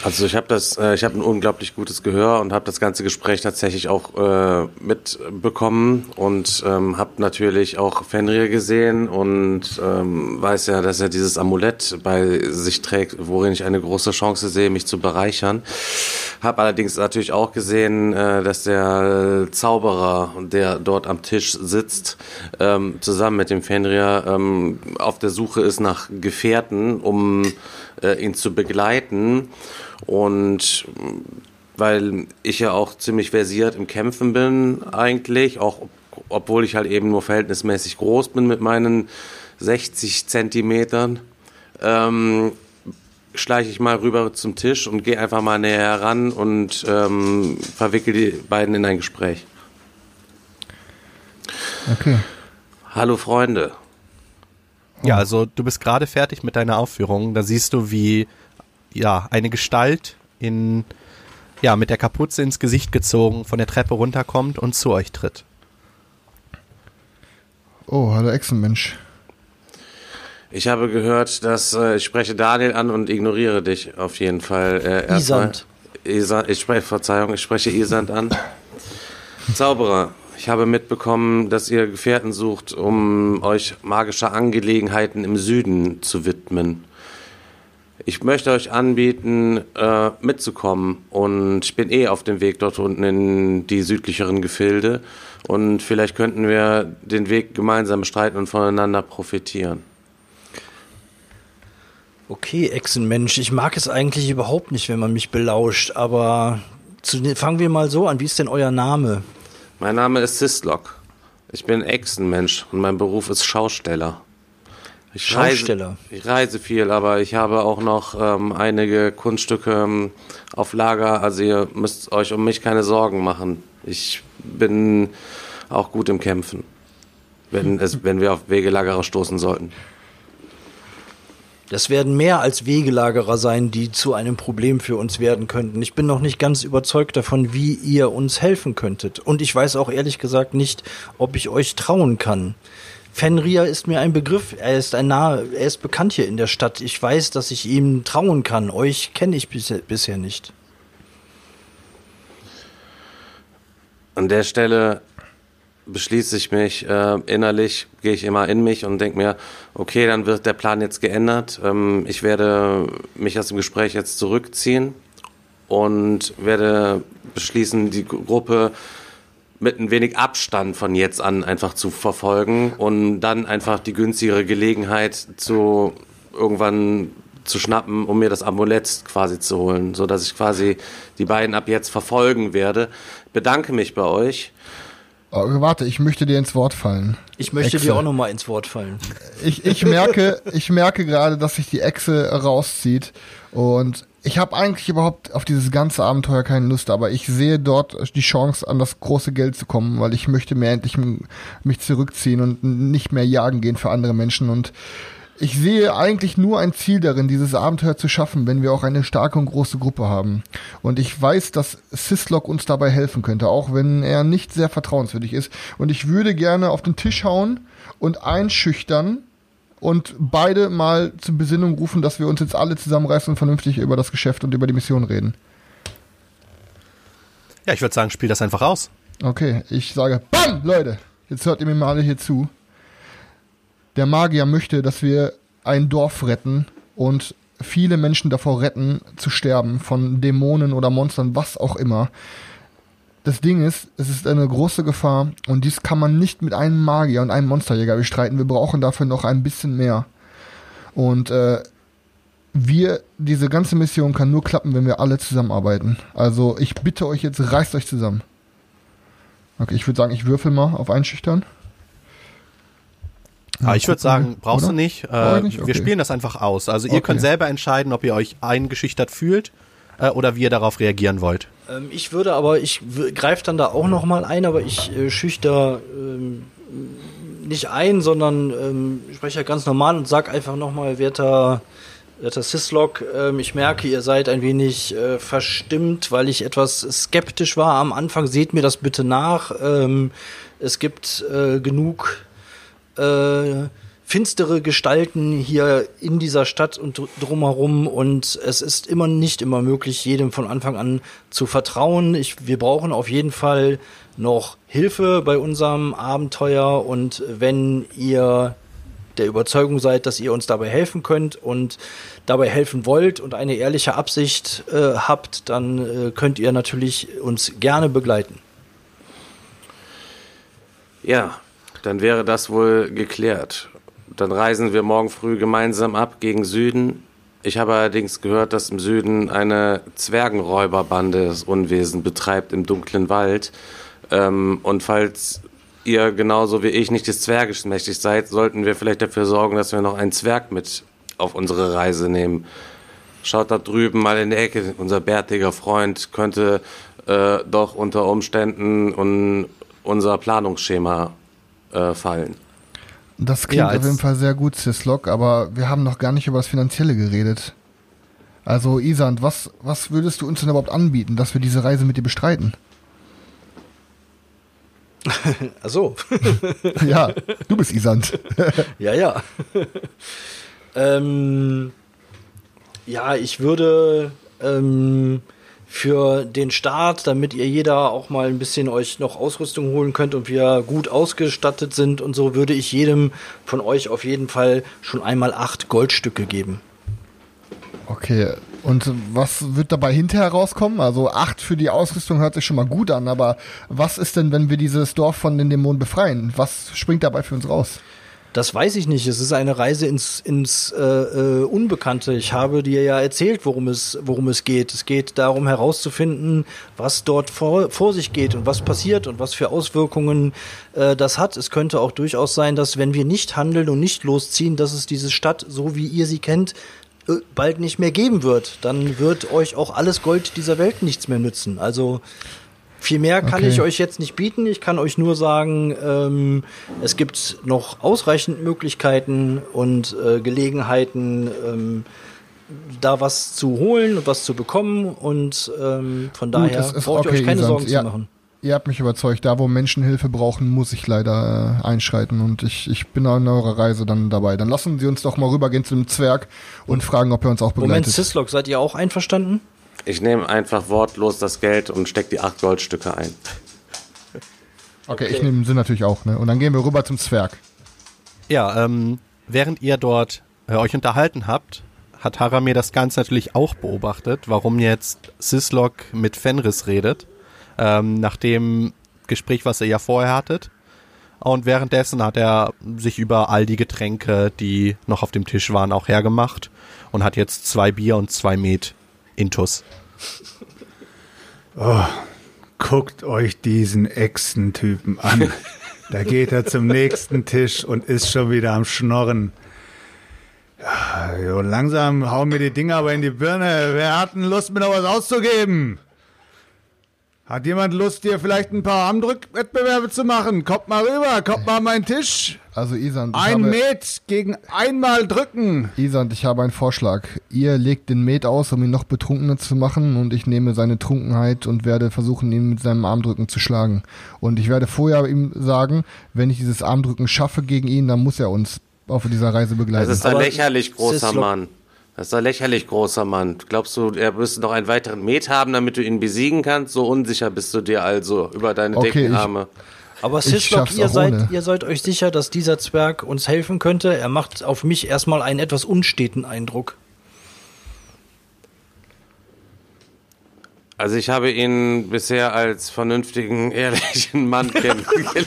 Also ich habe das, äh, ich habe ein unglaublich gutes Gehör und habe das ganze Gespräch tatsächlich auch äh, mitbekommen und ähm, habe natürlich auch Fenrir gesehen und ähm, weiß ja, dass er dieses Amulett bei sich trägt, worin ich eine große Chance sehe, mich zu bereichern. Habe allerdings natürlich auch gesehen, äh, dass der Zauberer, der dort am Tisch sitzt, ähm, zusammen mit dem Fenrir ähm, auf der Suche ist nach Gefährten, um äh, ihn zu begleiten. Und weil ich ja auch ziemlich versiert im Kämpfen bin eigentlich, auch obwohl ich halt eben nur verhältnismäßig groß bin mit meinen 60 Zentimetern, ähm, schleiche ich mal rüber zum Tisch und gehe einfach mal näher heran und ähm, verwickel die beiden in ein Gespräch. Okay. Hallo Freunde. Ja, also du bist gerade fertig mit deiner Aufführung. Da siehst du, wie ja eine Gestalt in ja mit der Kapuze ins Gesicht gezogen von der Treppe runterkommt und zu euch tritt. Oh, hallo Echsenmensch. Ich habe gehört, dass äh, ich spreche Daniel an und ignoriere dich auf jeden Fall. Äh, Isand. Isand. Ich spreche, Verzeihung, ich spreche Isand an. (laughs) Zauberer, ich habe mitbekommen, dass ihr Gefährten sucht, um euch magischer Angelegenheiten im Süden zu widmen. Ich möchte euch anbieten, äh, mitzukommen und ich bin eh auf dem Weg dort unten in die südlicheren Gefilde und vielleicht könnten wir den Weg gemeinsam bestreiten und voneinander profitieren. Okay, Echsenmensch, ich mag es eigentlich überhaupt nicht, wenn man mich belauscht, aber zu, fangen wir mal so an. Wie ist denn euer Name? Mein Name ist Sislok. Ich bin Echsenmensch und mein Beruf ist Schausteller. Ich Schausteller. Reise, ich reise viel, aber ich habe auch noch ähm, einige Kunststücke ähm, auf Lager. Also ihr müsst euch um mich keine Sorgen machen. Ich bin auch gut im Kämpfen. wenn, (laughs) es, wenn wir auf Wegelagerer stoßen sollten. Das werden mehr als Wegelagerer sein, die zu einem Problem für uns werden könnten. Ich bin noch nicht ganz überzeugt davon, wie ihr uns helfen könntet. Und ich weiß auch ehrlich gesagt nicht, ob ich euch trauen kann. Fenrir ist mir ein Begriff. Er ist ein nahe, er ist bekannt hier in der Stadt. Ich weiß, dass ich ihm trauen kann. Euch kenne ich bisher, bisher nicht. An der Stelle beschließe ich mich äh, innerlich, gehe ich immer in mich und denke mir, okay, dann wird der Plan jetzt geändert. Ähm, ich werde mich aus dem Gespräch jetzt zurückziehen und werde beschließen, die Gruppe mit ein wenig Abstand von jetzt an einfach zu verfolgen und dann einfach die günstigere Gelegenheit zu irgendwann zu schnappen, um mir das Amulett quasi zu holen, so dass ich quasi die beiden ab jetzt verfolgen werde. Bedanke mich bei euch Oh, warte, ich möchte dir ins Wort fallen. Ich möchte Echse. dir auch nochmal ins Wort fallen. Ich, ich merke, ich merke gerade, dass sich die Echse rauszieht und ich habe eigentlich überhaupt auf dieses ganze Abenteuer keine Lust, aber ich sehe dort die Chance, an das große Geld zu kommen, weil ich möchte mir endlich mich zurückziehen und nicht mehr jagen gehen für andere Menschen und ich sehe eigentlich nur ein Ziel darin, dieses Abenteuer zu schaffen, wenn wir auch eine starke und große Gruppe haben. Und ich weiß, dass Syslog uns dabei helfen könnte, auch wenn er nicht sehr vertrauenswürdig ist. Und ich würde gerne auf den Tisch hauen und einschüchtern und beide mal zur Besinnung rufen, dass wir uns jetzt alle zusammenreißen und vernünftig über das Geschäft und über die Mission reden. Ja, ich würde sagen, spiel das einfach aus. Okay, ich sage, BAM, Leute! Jetzt hört ihr mir mal alle hier zu der Magier möchte, dass wir ein Dorf retten und viele Menschen davor retten, zu sterben von Dämonen oder Monstern, was auch immer. Das Ding ist, es ist eine große Gefahr und dies kann man nicht mit einem Magier und einem Monsterjäger bestreiten. Wir brauchen dafür noch ein bisschen mehr. Und äh, wir, diese ganze Mission kann nur klappen, wenn wir alle zusammenarbeiten. Also ich bitte euch jetzt, reißt euch zusammen. Okay, ich würde sagen, ich würfel mal auf Einschüchtern. Ja, ich würde sagen, brauchst oder? du nicht. Äh, nicht? Okay. Wir spielen das einfach aus. Also ihr okay. könnt selber entscheiden, ob ihr euch eingeschüchtert fühlt äh, oder wie ihr darauf reagieren wollt. Ähm, ich würde aber, ich greife dann da auch noch mal ein, aber ich äh, schüchter ähm, nicht ein, sondern ähm, spreche ganz normal und sag einfach noch mal, werter Werter Syslog, ähm, ich merke, ihr seid ein wenig äh, verstimmt, weil ich etwas skeptisch war am Anfang. Seht mir das bitte nach. Ähm, es gibt äh, genug äh, finstere Gestalten hier in dieser Stadt und drumherum und es ist immer nicht immer möglich, jedem von Anfang an zu vertrauen. Ich, wir brauchen auf jeden Fall noch Hilfe bei unserem Abenteuer und wenn ihr der Überzeugung seid, dass ihr uns dabei helfen könnt und dabei helfen wollt und eine ehrliche Absicht äh, habt, dann äh, könnt ihr natürlich uns gerne begleiten. Ja, dann wäre das wohl geklärt. Dann reisen wir morgen früh gemeinsam ab gegen Süden. Ich habe allerdings gehört, dass im Süden eine Zwergenräuberbande das Unwesen betreibt im dunklen Wald. Ähm, und falls ihr genauso wie ich nicht des Zwerges mächtig seid, sollten wir vielleicht dafür sorgen, dass wir noch einen Zwerg mit auf unsere Reise nehmen. Schaut da drüben mal in der Ecke, unser bärtiger Freund könnte äh, doch unter Umständen un unser Planungsschema äh, fallen. Das klingt ja, auf jeden Fall sehr gut, Syslog, aber wir haben noch gar nicht über das Finanzielle geredet. Also, Isand, was, was würdest du uns denn überhaupt anbieten, dass wir diese Reise mit dir bestreiten? (laughs) Ach so. (laughs) ja, du bist Isand. (laughs) ja, ja. ähm, ja, ich würde ähm, für den Start, damit ihr jeder auch mal ein bisschen euch noch Ausrüstung holen könnt und wir gut ausgestattet sind und so, würde ich jedem von euch auf jeden Fall schon einmal acht Goldstücke geben. Okay, und was wird dabei hinterher rauskommen? Also acht für die Ausrüstung hört sich schon mal gut an, aber was ist denn, wenn wir dieses Dorf von den Dämonen befreien? Was springt dabei für uns raus? Das weiß ich nicht. Es ist eine Reise ins, ins äh, äh, Unbekannte. Ich habe dir ja erzählt, worum es, worum es geht. Es geht darum herauszufinden, was dort vor, vor sich geht und was passiert und was für Auswirkungen äh, das hat. Es könnte auch durchaus sein, dass wenn wir nicht handeln und nicht losziehen, dass es diese Stadt, so wie ihr sie kennt, äh, bald nicht mehr geben wird. Dann wird euch auch alles Gold dieser Welt nichts mehr nützen. Also Viel mehr kann Okay. ich euch jetzt nicht bieten. Ich kann euch nur sagen, ähm, es gibt noch ausreichend Möglichkeiten und äh, Gelegenheiten, ähm, da was zu holen und was zu bekommen. Und ähm, von Gut, daher braucht ihr okay, euch keine. Sorgen Ja. zu machen. Ihr habt mich überzeugt. Da, wo Menschen Hilfe brauchen, muss ich leider äh, einschreiten. Und ich, ich bin an eurer Reise dann dabei. Dann lassen Sie uns doch mal rübergehen zu dem Zwerg und fragen, ob er uns auch Moment, begleitet. Sislok, seid ihr auch einverstanden? Ich nehme einfach wortlos das Geld und steck die acht Goldstücke ein. (laughs) okay, ich nehme sie natürlich auch. Ne? Und dann gehen wir rüber zum Zwerg. Ja, ähm, während ihr dort äh, euch unterhalten habt, hat Haramir das Ganze natürlich auch beobachtet, warum jetzt Sislok mit Fenris redet, ähm, nach dem Gespräch, was ihr ja vorher hattet. Und währenddessen hat er sich über all die Getränke, die noch auf dem Tisch waren, auch hergemacht und hat jetzt zwei Bier und zwei Met Intus. Guckt euch diesen Echsentypen an. Da geht er zum nächsten Tisch und ist schon wieder am Schnorren. Ja, jo, langsam hauen mir die Dinger aber in die Birne. Wer hat denn Lust, mir noch was auszugeben? Hat jemand Lust, hier vielleicht ein paar Armdrückwettbewerbe zu machen? Kommt mal rüber, kommt mal an meinen Tisch. Also Isand, ich Ein habe, Met gegen einmal drücken. Isand, ich habe einen Vorschlag. Ihr legt den Met aus, um ihn noch betrunkener zu machen und ich nehme seine Trunkenheit und werde versuchen, ihn mit seinem Armdrücken zu schlagen. Und ich werde vorher ihm sagen, wenn ich dieses Armdrücken schaffe gegen ihn, dann muss er uns auf dieser Reise Das begleiten. ist ein Aber lächerlich großer Mann. Das ist ein lächerlich großer Mann. Glaubst du, er müsste noch einen weiteren Met haben, damit du ihn besiegen kannst? So unsicher bist du dir also über deine Okay, Deckenarme. Aber Ich Sislok, schaff's ihr seid, ohne. ihr seid euch sicher, dass dieser Zwerg uns helfen könnte? Er macht auf mich erstmal einen etwas unsteten Eindruck. Also ich habe ihn bisher als vernünftigen, ehrlichen Mann (laughs) kennengelernt.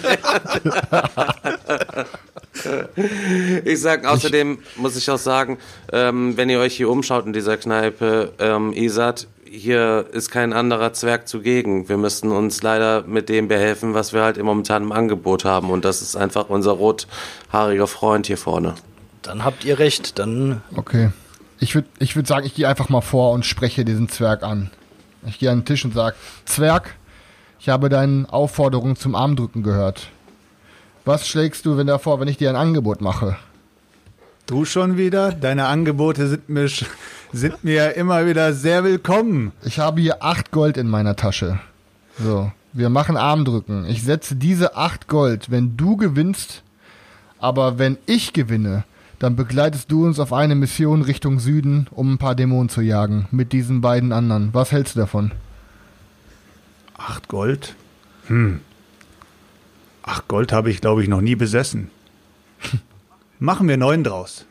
(laughs) ich sag außerdem muss ich auch sagen, ähm, wenn ihr euch hier umschaut in dieser Kneipe, ähm, Isat, hier ist kein anderer Zwerg zugegen. Wir müssten uns leider mit dem behelfen, was wir halt im momentan im Angebot haben. Und das ist einfach unser rothaariger Freund hier vorne. Dann habt ihr recht. Dann Okay. Ich würde ich würd sagen, ich gehe einfach mal vor und spreche diesen Zwerg an. Ich gehe an den Tisch und sage, Zwerg, ich habe deine Aufforderung zum Armdrücken gehört. Was schlägst du wenn davor, wenn ich dir ein Angebot mache? Du schon wieder? Deine Angebote sind mir, sind mir immer wieder sehr willkommen. Ich habe hier acht Gold in meiner Tasche. So, wir machen Armdrücken. Ich setze diese acht Gold, wenn du gewinnst, aber wenn ich gewinne, dann begleitest du uns auf eine Mission Richtung Süden, um ein paar Dämonen zu jagen, mit diesen beiden anderen. Was hältst du davon? Acht Gold? Hm. Acht Gold habe ich, glaube ich, noch nie besessen. (laughs) Machen wir neun draus.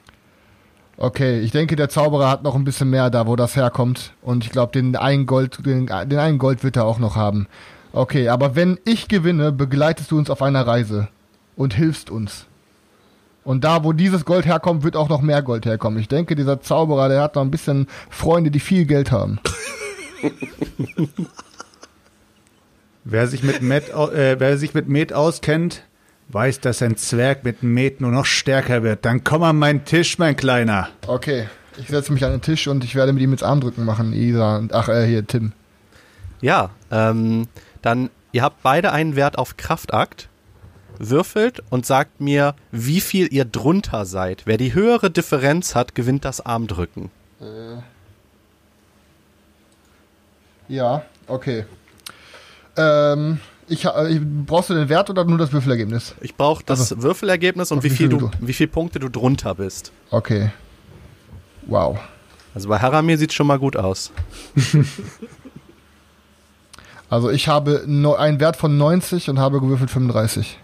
Okay, ich denke, der Zauberer hat noch ein bisschen mehr da, wo das herkommt. Und ich glaube, den einen Gold, den, den einen Gold wird er auch noch haben. Okay, aber wenn ich gewinne, begleitest du uns auf einer Reise und hilfst uns. Und da, wo dieses Gold herkommt, wird auch noch mehr Gold herkommen. Ich denke, dieser Zauberer, der hat noch ein bisschen Freunde, die viel Geld haben. (laughs) Wer sich mit Met, äh, wer sich mit Met auskennt, weiß, dass ein Zwerg mit Met nur noch stärker wird. Dann komm an meinen Tisch, mein Kleiner. Okay, ich setze mich an den Tisch und ich werde mit ihm jetzt Armdrücken machen, Isa und ach, äh, hier, Tim. Ja, ähm, dann, ihr habt beide einen Wert auf Kraftakt, würfelt und sagt mir, wie viel ihr drunter seid. Wer die höhere Differenz hat, gewinnt das Armdrücken. Ja, okay. Ähm, ich, ha- äh, brauchst du den Wert oder nur das Würfelergebnis? Ich brauche das Also, Würfelergebnis und wie viel, du, du- wie viel Punkte du drunter bist. Okay. Wow. Also bei Haramir sieht schon mal gut aus. (laughs) Also ich habe einen Wert von 90 und habe gewürfelt 35.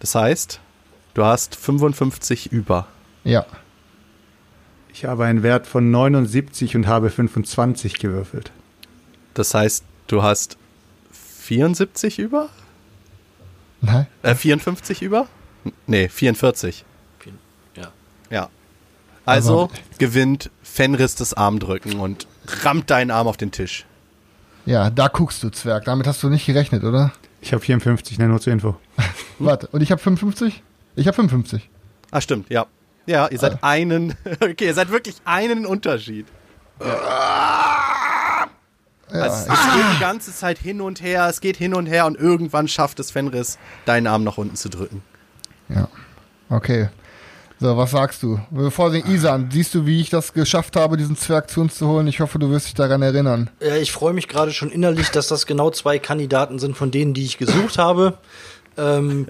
Das heißt, du hast 55 über. Ja. Ich habe einen Wert von 79 und habe 25 gewürfelt. Das heißt, du hast 74 über? Nein? Äh, 54 über? Nee, 44. ja. Ja. Also Aber- gewinnt Fenris das Armdrücken und rammt deinen Arm auf den Tisch. Ja, da guckst du, Zwerg. Damit hast du nicht gerechnet, oder? Ich habe 54, ne, nur zur Info. (laughs) Warte, und ich habe 55? Ich habe 55. Ah, stimmt, ja. Ja, ihr seid einen. (laughs) Okay, ihr seid wirklich einen Unterschied. Also es geht die ganze Zeit hin und her, es geht hin und her und irgendwann schafft es Fenris, deinen Arm nach unten zu drücken. Ja. Okay. So, was sagst du? Bevor den Isan, siehst du, wie ich das geschafft habe, diesen Zwerg zu uns zu holen? Ich hoffe, du wirst dich daran erinnern. Ja, ich freue mich gerade schon innerlich, dass das genau zwei Kandidaten sind von denen, die ich gesucht habe. Ähm,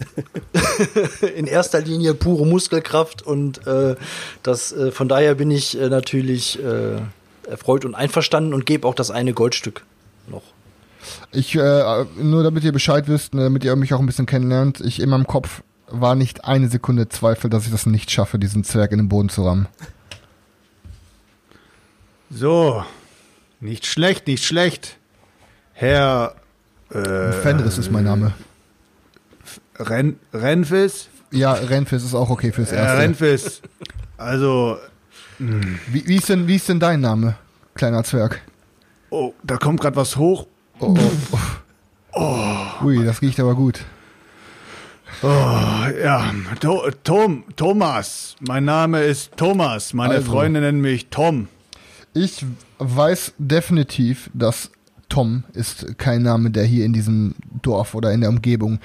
(laughs) in erster Linie pure Muskelkraft und äh, das, äh, von daher bin ich äh, natürlich äh, erfreut und einverstanden und gebe auch das eine Goldstück noch. Ich, äh, nur damit ihr Bescheid wisst, ne, damit ihr mich auch ein bisschen kennenlernt, ich in meinem Kopf war nicht eine Sekunde Zweifel, dass ich das nicht schaffe, diesen Zwerg in den Boden zu rammen. So, nicht schlecht, nicht schlecht. Herr äh, Fenris ist mein Name. Ren Renfis? Ja, Renfis ist auch okay fürs Herr Erste. Renfis, also, wie, wie, ist denn, wie ist denn dein Name, kleiner Zwerg? oh, da kommt gerade was hoch. Oh, oh, oh. Ui, das riecht aber gut. Oh, ja, to Tom, Thomas. Mein Name ist Thomas. Meine Also. Freunde nennen mich Tom. Ich weiß definitiv, dass Tom ist kein Name, der hier in diesem Dorf oder in der Umgebung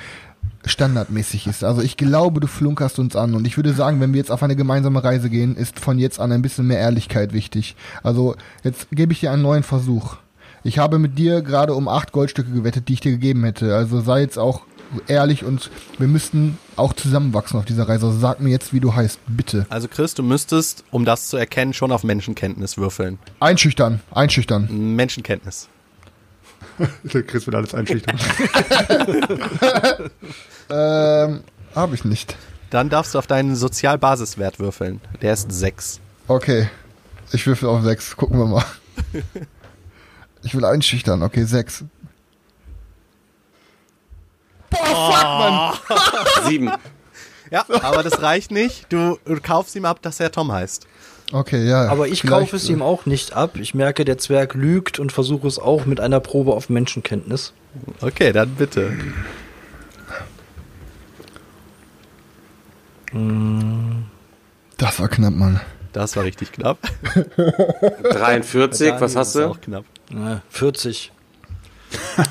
standardmäßig ist. Also ich glaube, du flunkerst uns an und ich würde sagen, wenn wir jetzt auf eine gemeinsame Reise gehen, ist von jetzt an ein bisschen mehr Ehrlichkeit wichtig. Also jetzt gebe ich dir einen neuen Versuch. Ich habe mit dir gerade um acht Goldstücke gewettet, die ich dir gegeben hätte. Also sei jetzt auch ehrlich und wir müssten auch zusammenwachsen auf dieser Reise. Also sag mir jetzt, wie du heißt, bitte. Also Chris, du müsstest, um das zu erkennen, schon auf Menschenkenntnis würfeln. Einschüchtern, einschüchtern. Menschenkenntnis. (laughs) Der Chris wird alles einschüchtern. (laughs) Ähm, habe ich nicht. Dann darfst du auf deinen Sozialbasiswert würfeln. Der ist 6. Okay. Ich würfel auf 6. Gucken wir mal. (laughs) Ich will einschüchtern. Okay, 6. Boah, fuck, Mann. Sieben. Ja, aber das reicht nicht. Du, du kaufst ihm ab, dass er Tom heißt. Okay, ja. Aber ich kaufe es ihm auch nicht ab. Ich merke, der Zwerg lügt und versuche es auch mit einer Probe auf Menschenkenntnis. Okay, dann bitte. Das war knapp, Mann. Das war richtig knapp. (laughs) 43, was hast ist du? Auch knapp. Äh, 40.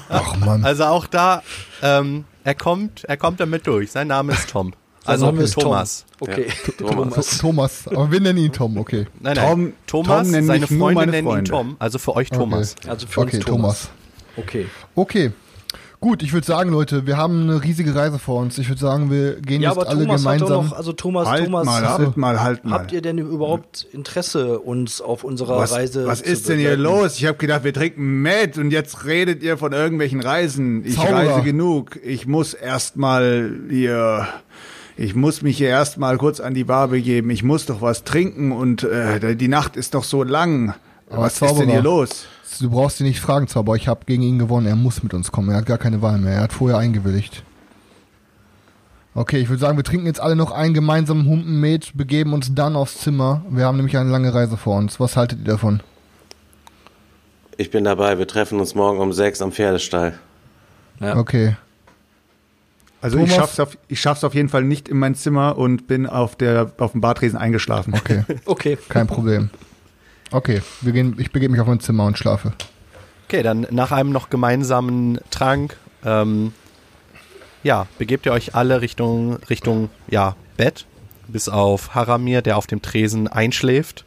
Ach, Mann. Also auch da, ähm, er kommt, er kommt damit durch. Sein Name ist Tom. Also ist Tom. Thomas. Okay, Ja, (laughs) Thomas. Thomas. Aber wir nennen ihn Tom, okay. Nein, nein. Tom- Thomas, Tom seine Freunde nennen ihn. Tom. Also für euch Thomas. Also für Okay, uns Thomas. Thomas. Okay. Okay. Gut, ich würde sagen, Leute, wir haben eine riesige Reise vor uns. Ich würde sagen, wir gehen Ja, jetzt aber alle Thomas hat doch gemeinsam. noch, also Thomas, halt Thomas, mal, halt mal, halt mal. habt ihr denn überhaupt Interesse, uns auf unserer was, Reise was zu ist denn hier los? Ich habe gedacht, wir trinken Met und jetzt redet ihr von irgendwelchen Reisen. Ich Zauberer. reise genug. Ich muss erstmal hier, ich muss mich hier erstmal kurz an die Bar begeben. Ich muss doch was trinken und äh, die Nacht ist doch so lang. Aber was ist denn Zauberer. hier los? Du brauchst ihn nicht fragen, Zauber. Ich habe gegen ihn gewonnen. Er muss mit uns kommen. Er hat gar keine Wahl mehr. Er hat vorher eingewilligt. Okay, ich würde sagen, wir trinken jetzt alle noch einen gemeinsamen Humpen Met, begeben uns dann aufs Zimmer. Wir haben nämlich eine lange Reise vor uns. Was haltet ihr davon? Ich bin dabei. Wir treffen uns morgen um sechs am Pferdestall. Ja. Okay. Also ich Thomas? schaff's, auf, ich schaff's auf jeden Fall nicht in mein Zimmer und bin auf, der, auf dem Badtresen eingeschlafen. Okay, (laughs) Okay. kein Problem. Okay, wir gehen, ich begebe mich auf mein Zimmer und schlafe. Okay, dann nach einem noch gemeinsamen Trank, ähm, ja, begebt ihr euch alle Richtung, Richtung, ja, Bett, bis auf Haramir, der auf dem Tresen einschläft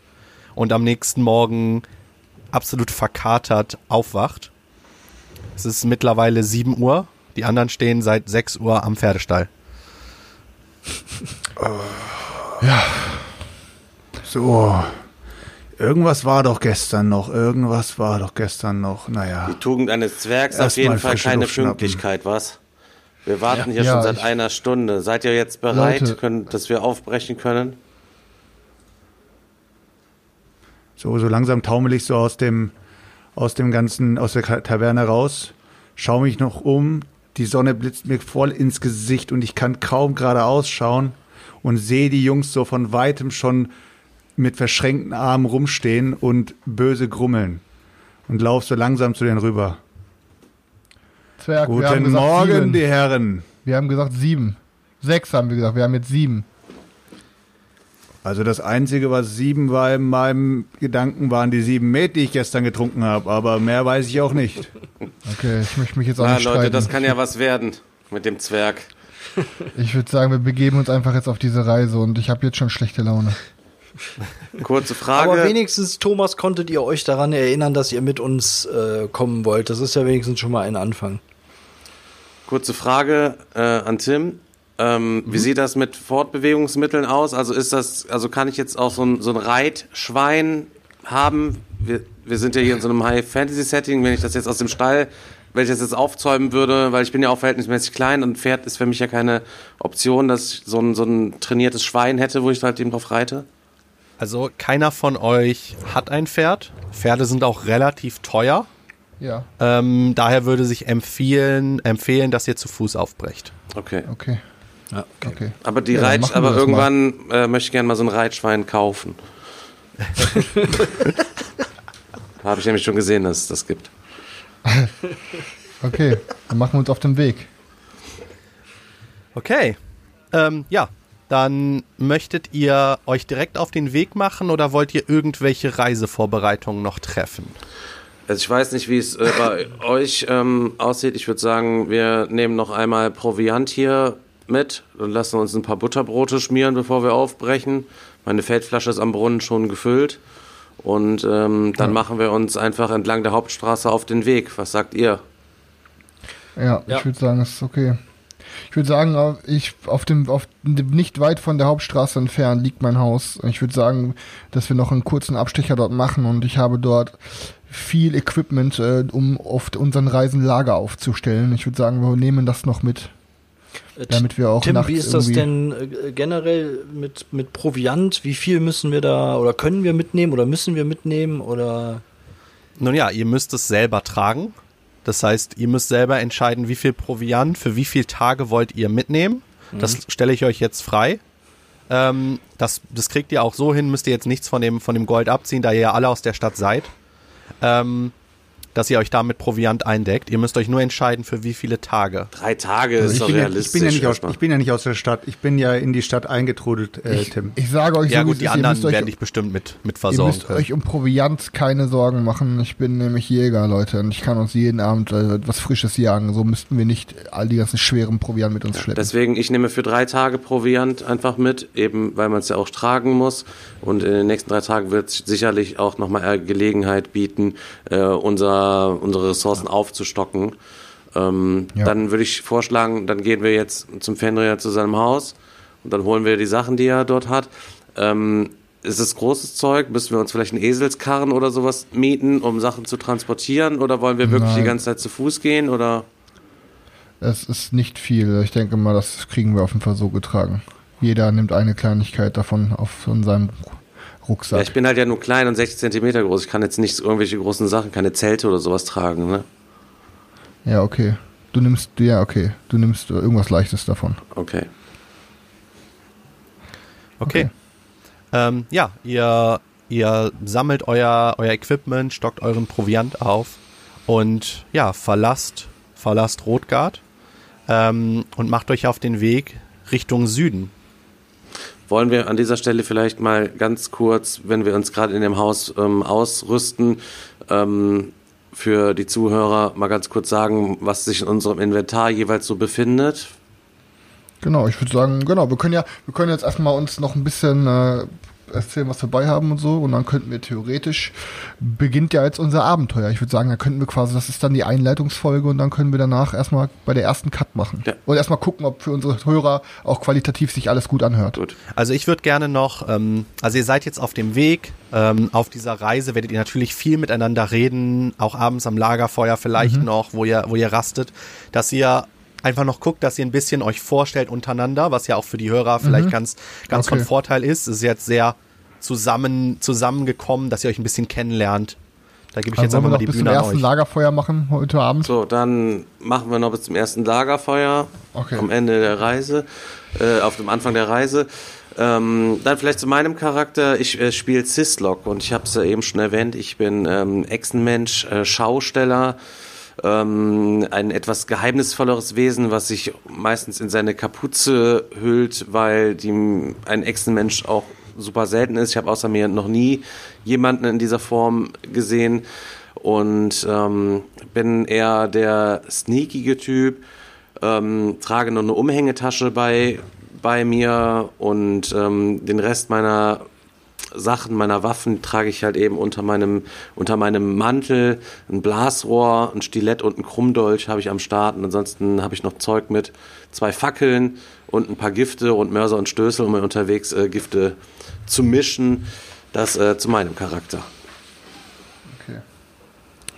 und am nächsten Morgen absolut verkatert aufwacht. Es ist mittlerweile 7 Uhr, die anderen stehen seit 6 Uhr am Pferdestall. So. Irgendwas war doch gestern noch. Irgendwas war doch gestern noch. Naja. Die Tugend eines Zwergs Erst auf jeden Fall keine. Pünktlichkeit, was? Wir warten hier Ja, schon seit einer Stunde. Seid ihr jetzt bereit, Leute. können, dass wir aufbrechen können? So, so langsam taumel ich so aus dem, aus dem ganzen, aus der Taverne raus, schaue mich noch um, die Sonne blitzt mir voll ins Gesicht und ich kann kaum geradeaus schauen und sehe die Jungs so von weitem schon mit verschränkten Armen rumstehen und böse grummeln und laufe so langsam zu denen rüber. Zwerg, Guten gesagt Morgen, sieben. die Herren. Wir haben gesagt sieben. Sechs haben wir gesagt, wir haben jetzt sieben. Also das Einzige, was sieben war in meinem Gedanken, waren die sieben Met, die ich gestern getrunken habe. Aber mehr weiß ich auch nicht. Okay, ich möchte mich jetzt auch Na, nicht Leute, streiten. das kann ja was werden mit dem Zwerg. Ich würde sagen, wir begeben uns einfach jetzt auf diese Reise und ich habe jetzt schon schlechte Laune. Kurze Frage. Aber wenigstens, Thomas, konntet ihr euch daran erinnern, dass ihr mit uns äh, kommen wollt. Das ist ja wenigstens schon mal ein Anfang. Kurze Frage äh, an Tim. Ähm, Wie sieht das mit Fortbewegungsmitteln aus? Also ist das, also kann ich jetzt auch so ein, so ein Reitschwein haben? Wir, wir sind ja hier in so einem High-Fantasy-Setting. Wenn ich das jetzt aus dem Stall, wenn ich das jetzt aufzäumen würde, weil ich bin ja auch verhältnismäßig klein und ein Pferd ist für mich ja keine Option, dass ich so ein, so ein trainiertes Schwein hätte, wo ich halt eben drauf reite. Also keiner von euch hat ein Pferd. Pferde sind auch relativ teuer. Ja, Ähm, daher würde sich empfehlen, empfehlen, dass ihr zu Fuß aufbrecht. Okay. okay, Ja. okay. Aber die Ja, dann Reit, machen wir aber irgendwann äh, möchte ich gerne mal so ein Reitschwein kaufen. (laughs) Habe ich nämlich schon gesehen, dass es das gibt. (laughs) Okay, dann machen wir uns auf den Weg. Okay. Ähm, ja, dann möchtet ihr euch direkt auf den Weg machen oder wollt ihr irgendwelche Reisevorbereitungen noch treffen? Also ich weiß nicht, wie es äh, bei (laughs) euch ähm, aussieht. Ich würde sagen, wir nehmen noch einmal Proviant hier mit und lassen uns ein paar Butterbrote schmieren, bevor wir aufbrechen. Meine Feldflasche ist am Brunnen schon gefüllt. Und ähm, dann machen wir uns einfach entlang der Hauptstraße auf den Weg. Was sagt ihr? Ja, Ja. ich würde sagen, es ist okay. Ich würde sagen, ich auf dem auf nicht weit von der Hauptstraße entfernt liegt mein Haus. Ich würde sagen, dass wir noch einen kurzen Abstecher dort machen und ich habe dort viel Equipment, äh, um auf unseren Reisen Lager aufzustellen. Ich würde sagen, wir nehmen das noch mit, damit wir auch Tim, nachts wie ist das denn äh, generell mit, mit Proviant? Wie viel müssen wir da oder können wir mitnehmen oder müssen wir mitnehmen oder Nun ja, ihr müsst es selber tragen. Das heißt, ihr müsst selber entscheiden, wie viel Proviant für wie viele Tage wollt ihr mitnehmen. Das stelle ich euch jetzt frei. Ähm, das, das kriegt ihr auch so hin, müsst ihr jetzt nichts von dem, von dem Gold abziehen, da ihr ja alle aus der Stadt seid. Ähm, dass ihr euch da mit Proviant eindeckt. Ihr müsst euch nur entscheiden, für wie viele Tage. Drei Tage Also ist ich doch bin, ja, realistisch. ich, bin ja nicht aus, ich bin ja nicht aus der Stadt. Ich bin ja in die Stadt eingetrudelt, äh, Tim. Ich sage euch Ja gut, die ist, ihr anderen euch- werden dich bestimmt mit, mit Ihr versorgen müsst können. euch um Proviant keine Sorgen machen. Ich bin nämlich Jäger, Leute, und ich kann uns jeden Abend äh, etwas Frisches jagen. So müssten wir nicht all die ganzen schweren Proviant mit uns schleppen. Deswegen, ich nehme für drei Tage Proviant einfach mit, eben weil man es ja auch tragen muss. Und in den nächsten drei Tagen wird es sicherlich auch nochmal Gelegenheit bieten, äh, unser, unsere Ressourcen aufzustocken. Ähm, Ja. Dann würde ich vorschlagen, dann gehen wir jetzt zum Fenrir zu seinem Haus und dann holen wir die Sachen, die er dort hat. Ähm, ist es großes Zeug? Müssen wir uns vielleicht einen Eselskarren oder sowas mieten, um Sachen zu transportieren? Oder wollen wir wirklich die Nein. ganze Zeit zu Fuß gehen? Oder Es ist nicht viel. Ich denke mal, das kriegen wir auf jeden Fall so getragen. Jeder nimmt eine Kleinigkeit davon auf von seinem Rucksack. Ja, ich bin halt ja nur klein und 60 Zentimeter groß. Ich kann jetzt nicht irgendwelche großen Sachen, keine Zelte oder sowas tragen. Ne? ja, okay. Du nimmst, ja, okay. Du nimmst irgendwas Leichtes davon. Okay. Okay. Ähm, ja, ihr, ihr sammelt euer, euer Equipment, stockt euren Proviant auf und ja, verlasst, verlasst Rotgard ähm, und macht euch auf den Weg Richtung Süden. Wollen wir an dieser Stelle vielleicht mal ganz kurz, wenn wir uns gerade in dem Haus ähm, ausrüsten, ähm, für die Zuhörer mal ganz kurz sagen, was sich in unserem Inventar jeweils so befindet? Genau, ich würde sagen, genau, wir können ja, wir können jetzt erstmal uns noch ein bisschen äh, erzählen, was wir dabei haben und so. Und dann könnten wir theoretisch, beginnt ja jetzt unser Abenteuer. Ich würde sagen, da könnten wir quasi, das ist dann die Einleitungsfolge und dann können wir danach erstmal bei der ersten Cut machen. Ja. Und erstmal gucken, ob für unsere Hörer auch qualitativ sich alles gut anhört. Gut. Also ich würde gerne noch, ähm, also ihr seid jetzt auf dem Weg, ähm, auf dieser Reise werdet ihr natürlich viel miteinander reden, auch abends am Lagerfeuer vielleicht noch, wo ihr, wo ihr rastet, dass ihr einfach noch guckt, dass ihr ein bisschen euch vorstellt untereinander, was ja auch für die Hörer vielleicht ganz, ganz Okay. von Vorteil ist. Es ist jetzt sehr zusammen, zusammengekommen, dass ihr euch ein bisschen kennenlernt. Da gebe ich jetzt Also wollen einfach wir mal noch die bis zum Bühne an ersten euch. Lagerfeuer machen heute Abend. So, dann machen wir noch bis zum ersten Lagerfeuer Okay. am Ende der Reise, äh, auf dem Anfang der Reise. Ähm, dann vielleicht zu meinem Charakter. Ich äh, spiele Cislok und ich habe es ja eben schon erwähnt. Ich bin ähm, Echsenmensch, äh, Schausteller, ähm, ein etwas geheimnisvolleres Wesen, was sich meistens in seine Kapuze hüllt, weil die, ein Echsenmensch auch super selten ist. Ich habe außer mir noch nie jemanden in dieser Form gesehen und ähm, bin eher der sneakige Typ, ähm, trage noch eine Umhängetasche bei, bei mir und ähm, den Rest meiner Sachen, meiner Waffen trage ich halt eben unter meinem, unter meinem Mantel, ein Blasrohr, ein Stilett und ein Krummdolch habe ich am Start und ansonsten habe ich noch Zeug mit, zwei Fackeln und ein paar Gifte und Mörser und Stößel, um unterwegs äh, Gifte zu mischen. Das äh, zu meinem Charakter.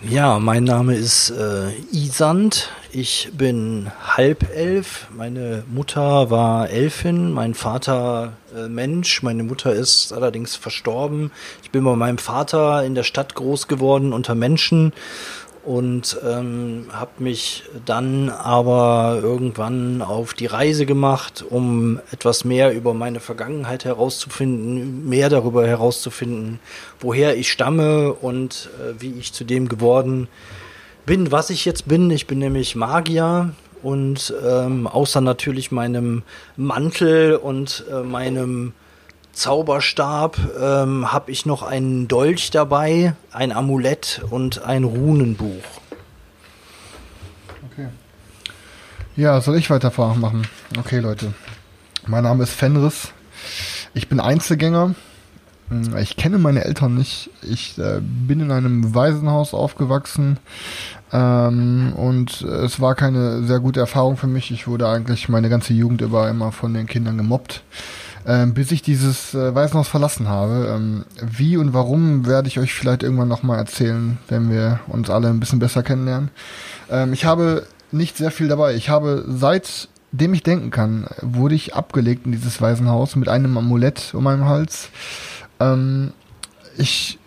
Ja, mein Name ist äh, Isand. Ich bin Halbelf. Meine Mutter war Elfin, mein Vater äh, Mensch. Meine Mutter ist allerdings verstorben. Ich bin bei meinem Vater in der Stadt groß geworden unter Menschen und ähm, habe mich dann aber irgendwann auf die Reise gemacht, um etwas mehr über meine Vergangenheit herauszufinden, mehr darüber herauszufinden, woher ich stamme und äh, wie ich zu dem geworden bin, was ich jetzt bin. Ich bin nämlich Magier und ähm, außer natürlich meinem Mantel und äh, meinem Zauberstab ähm, habe ich noch einen Dolch dabei, ein Amulett und ein Runenbuch. Okay. Ja, soll ich weitermachen? Okay, Leute. Mein Name ist Fenris. Ich bin Einzelgänger. Hm, ich kenne meine Eltern nicht. Ich äh, bin in einem Waisenhaus aufgewachsen ähm, und es war keine sehr gute Erfahrung für mich. Ich wurde eigentlich meine ganze Jugend über immer von den Kindern gemobbt ähm, bis ich dieses äh, Waisenhaus verlassen habe. Ähm, wie und warum werde ich euch vielleicht irgendwann nochmal erzählen, wenn wir uns alle ein bisschen besser kennenlernen. Ähm, ich habe nicht sehr viel dabei. Ich habe seitdem ich denken kann, wurde ich abgelegt in dieses Waisenhaus mit einem Amulett um meinem Hals. Ähm, ich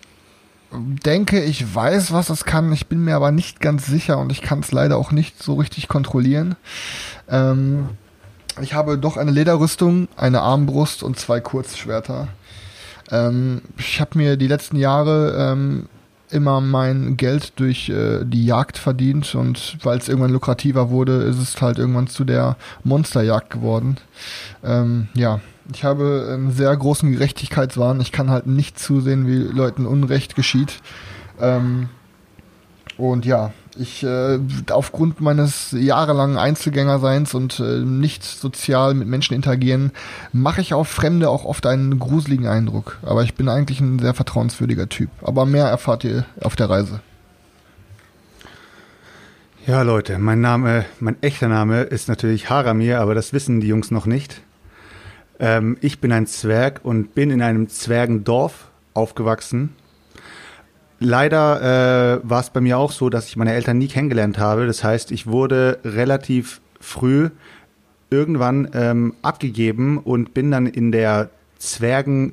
denke, ich weiß, was es kann. Ich bin mir aber nicht ganz sicher und ich kann es leider auch nicht so richtig kontrollieren. Ähm, ich habe doch eine Lederrüstung, eine Armbrust und zwei Kurzschwerter. Ähm, ich habe mir die letzten Jahre ähm, immer mein Geld durch äh, die Jagd verdient und weil es irgendwann lukrativer wurde, ist es halt irgendwann zu der Monsterjagd geworden. Ähm, ja, ich habe einen sehr großen Gerechtigkeitswahn. Ich kann halt nicht zusehen, wie Leuten Unrecht geschieht. Ähm, und ja, ich äh, aufgrund meines jahrelangen Einzelgängerseins und äh, nicht sozial mit Menschen interagieren, mache ich auf Fremde auch oft einen gruseligen Eindruck. Aber ich bin eigentlich ein sehr vertrauenswürdiger Typ. Aber mehr erfahrt ihr auf der Reise. Ja, Leute, mein Name, mein echter Name ist natürlich Haramir, aber das wissen die Jungs noch nicht. Ähm, ich bin ein Zwerg und bin in einem Zwergendorf aufgewachsen Leider äh, war es bei mir auch so, dass ich meine Eltern nie kennengelernt habe. Das heißt, ich wurde relativ früh irgendwann ähm, abgegeben und bin dann in der Zwergen,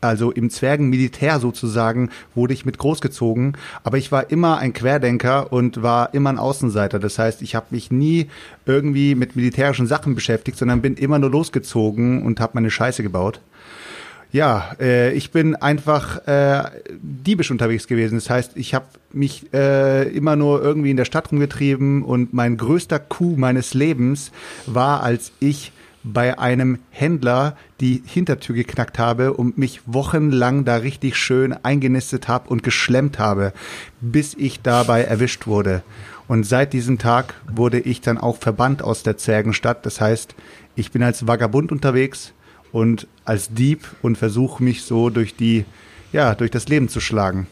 also im Zwergenmilitär sozusagen, wurde ich mit großgezogen. Aber ich war immer ein Querdenker und war immer ein Außenseiter. Das heißt, ich habe mich nie irgendwie mit militärischen Sachen beschäftigt, sondern bin immer nur losgezogen und habe meine Scheiße gebaut. Ja, äh, ich bin einfach äh, diebisch unterwegs gewesen. Das heißt, ich habe mich äh, immer nur irgendwie in der Stadt rumgetrieben und mein größter Coup meines Lebens war, als ich bei einem Händler die Hintertür geknackt habe und mich wochenlang da richtig schön eingenistet habe und geschlemmt habe, bis ich dabei erwischt wurde. Und seit diesem Tag wurde ich dann auch verbannt aus der Zergenstadt. Das heißt, ich bin als Vagabund unterwegs, und als Dieb und versuche mich so durch die, ja, durch das Leben zu schlagen.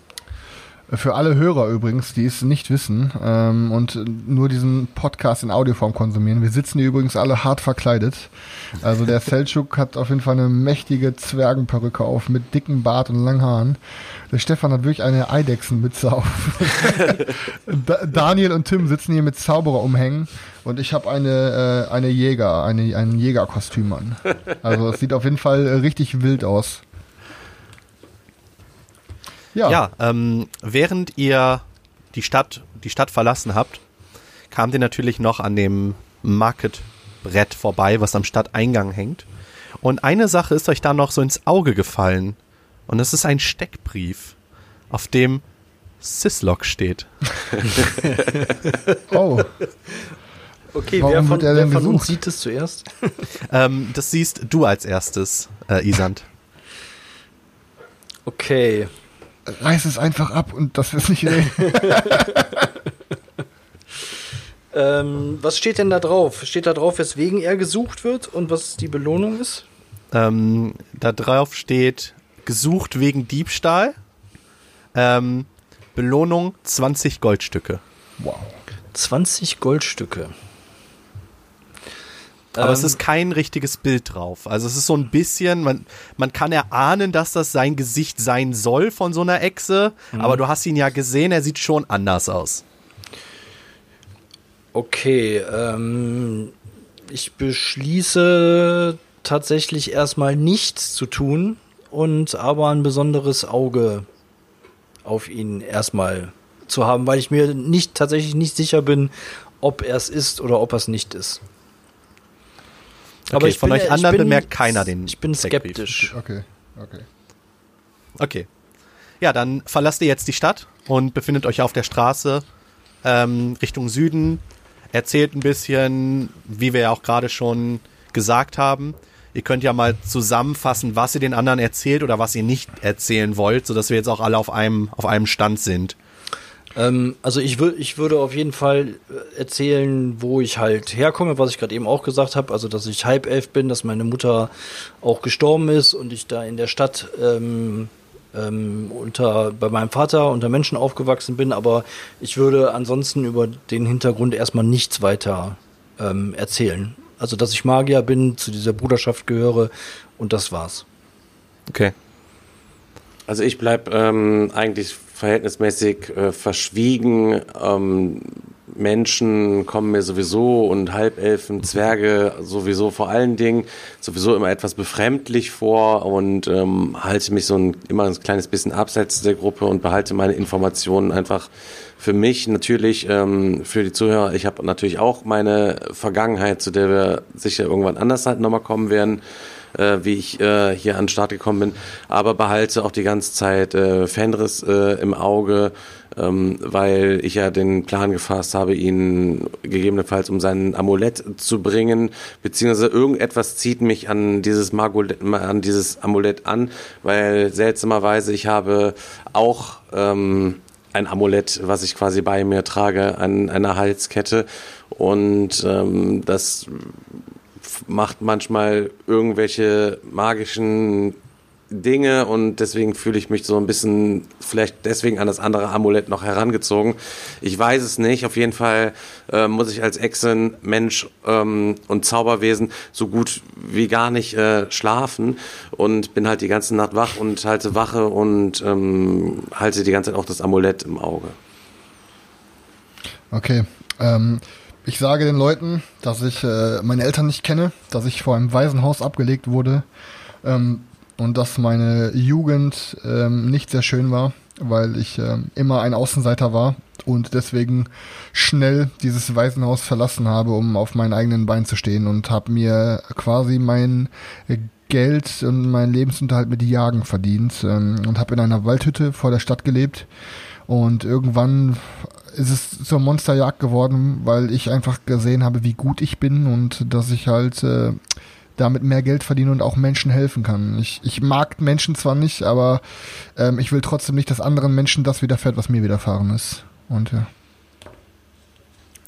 Für alle Hörer übrigens, die es nicht wissen ähm, und nur diesen Podcast in Audioform konsumieren, wir sitzen hier übrigens alle hart verkleidet. Also der (laughs) Seltschuk hat auf jeden Fall eine mächtige Zwergenperücke auf mit dicken Bart und langen Haaren. Der Stefan hat wirklich eine Eidechsenmütze auf. (laughs) da Daniel und Tim sitzen hier mit Zauberer umhängen und ich habe eine, äh, eine Jäger, eine, ein Jägerkostüm an. (laughs) Also es sieht auf jeden Fall äh, richtig wild aus. Ja, ja ähm, während ihr die Stadt, die Stadt verlassen habt, kamt ihr natürlich noch an dem Marketbrett vorbei, was am Stadteingang hängt. Und eine Sache ist euch da noch so ins Auge gefallen. Und es ist ein Steckbrief, auf dem Syslog steht. (laughs) (laughs) oh. Okay, Warum wer von, wer von uns sieht es zuerst? (laughs) (laughs) ähm, das siehst du als erstes, äh, Isand. Okay. Reiß es einfach ab und das ist nicht reden. (laughs) Ähm, was steht denn da drauf? Steht da drauf, weswegen er gesucht wird und was die Belohnung ist? Ähm, da drauf steht, gesucht wegen Diebstahl. Ähm, Belohnung 20 Goldstücke. wow. 20 Goldstücke. Aber es Ähm, ist kein richtiges Bild drauf. Also es ist so ein bisschen, man, man kann erahnen, dass das sein Gesicht sein soll von so einer Echse, aber du hast ihn ja gesehen, er sieht schon anders aus. Okay, ähm, ich beschließe tatsächlich erstmal nichts zu tun und aber ein besonderes Auge auf ihn erstmal zu haben, weil ich mir nicht tatsächlich nicht sicher bin, ob er es ist oder ob er es nicht ist. Okay, von euch ich anderen bemerkt keiner den Ich bin skeptisch. Okay, okay. Okay. Ja, dann verlasst ihr jetzt die Stadt und befindet euch auf der Straße ähm, Richtung Süden. Erzählt ein bisschen, wie wir ja auch gerade schon gesagt haben. Ihr könnt ja mal zusammenfassen, was ihr den anderen erzählt oder was ihr nicht erzählen wollt, sodass wir jetzt auch alle auf einem, auf einem Stand sind. Ähm, also ich, wür ich würde auf jeden Fall äh, erzählen, wo ich halt herkomme, was ich gerade eben auch gesagt habe. Also dass ich Halbelf bin, dass meine Mutter auch gestorben ist und ich da in der Stadt ähm, ähm, unter bei meinem Vater unter Menschen aufgewachsen bin. Aber ich würde ansonsten über den Hintergrund erstmal nichts weiter ähm, erzählen. Also dass ich Magier bin, zu dieser Bruderschaft gehöre und das war's. Okay. Also ich bleib ähm, eigentlich verhältnismäßig äh, verschwiegen. Ähm, Menschen kommen mir sowieso und Halbelfen, Zwerge sowieso vor allen Dingen sowieso immer etwas befremdlich vor und ähm, halte mich so ein, immer ein kleines bisschen abseits der Gruppe und behalte meine Informationen einfach für mich. Natürlich ähm, für die Zuhörer, ich habe natürlich auch meine Vergangenheit, zu der wir sicher irgendwann anders halt nochmal kommen werden äh, wie ich äh, hier an den Start gekommen bin, aber behalte auch die ganze Zeit äh, Fenris äh, im Auge, ähm, weil ich ja den Plan gefasst habe, ihn gegebenenfalls um sein Amulett zu bringen, beziehungsweise irgendetwas zieht mich an dieses Margolett, an dieses Amulett an, weil seltsamerweise ich habe auch ähm, ein Amulett, was ich quasi bei mir trage, an einer Halskette. Und ähm, das macht manchmal irgendwelche magischen Dinge und deswegen fühle ich mich so ein bisschen vielleicht deswegen an das andere Amulett noch herangezogen. Ich weiß es nicht. Auf jeden Fall äh, muss ich als Echsen, Mensch ähm, und Zauberwesen so gut wie gar nicht äh, schlafen und bin halt die ganze Nacht wach und halte Wache und ähm, halte die ganze Zeit auch das Amulett im Auge. Okay. Ähm, ich sage den Leuten, dass ich äh, meine Eltern nicht kenne, dass ich vor einem Waisenhaus abgelegt wurde ähm, und dass meine Jugend ähm, nicht sehr schön war, weil ich ähm, immer ein Außenseiter war und deswegen schnell dieses Waisenhaus verlassen habe, um auf meinen eigenen Beinen zu stehen und habe mir quasi mein Geld und meinen Lebensunterhalt mit Jagen verdient ähm, und habe in einer Waldhütte vor der Stadt gelebt. Und irgendwann ist es zur Monsterjagd geworden, weil ich einfach gesehen habe, wie gut ich bin und dass ich halt äh, damit mehr Geld verdiene und auch Menschen helfen kann. Ich, ich mag Menschen zwar nicht, aber ähm, ich will trotzdem nicht, dass anderen Menschen das widerfährt, was mir widerfahren ist. Und ja.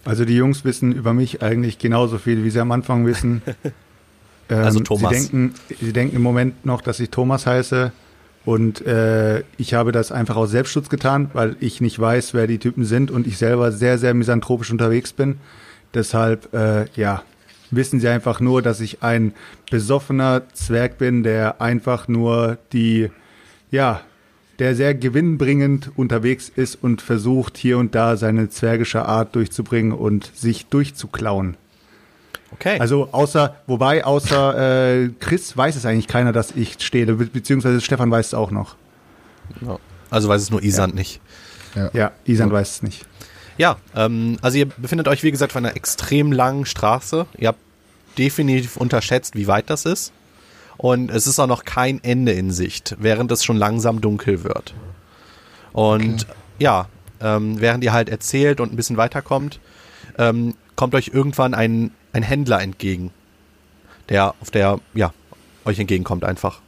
Also die Jungs wissen über mich eigentlich genauso viel, wie sie am Anfang wissen. (laughs) Ähm, Also Thomas. Sie denken, sie denken im Moment noch, dass ich Thomas heiße. Und äh, ich habe das einfach aus Selbstschutz getan, weil ich nicht weiß, wer die Typen sind und ich selber sehr, sehr misanthropisch unterwegs bin. Deshalb, äh, ja, wissen sie einfach nur, dass ich ein besoffener Zwerg bin, der einfach nur die, ja, der sehr gewinnbringend unterwegs ist und versucht, hier und da seine zwergische Art durchzubringen und sich durchzuklauen. Okay. Also außer, wobei außer äh, Chris weiß es eigentlich keiner, dass ich stehle, be beziehungsweise Stefan weiß es auch noch. Ja. Also weiß es nur Isand nicht. Ja, Isan weiß es nicht. Ja, ähm, also ihr befindet euch, wie gesagt, auf einer extrem langen Straße. Ihr habt definitiv unterschätzt, wie weit das ist. Und es ist auch noch kein Ende in Sicht, während es schon langsam dunkel wird. Und ja, ähm, während ihr halt erzählt und ein bisschen weiterkommt, ähm, kommt euch irgendwann ein, ein Händler entgegen, der auf der, ja, euch entgegenkommt einfach.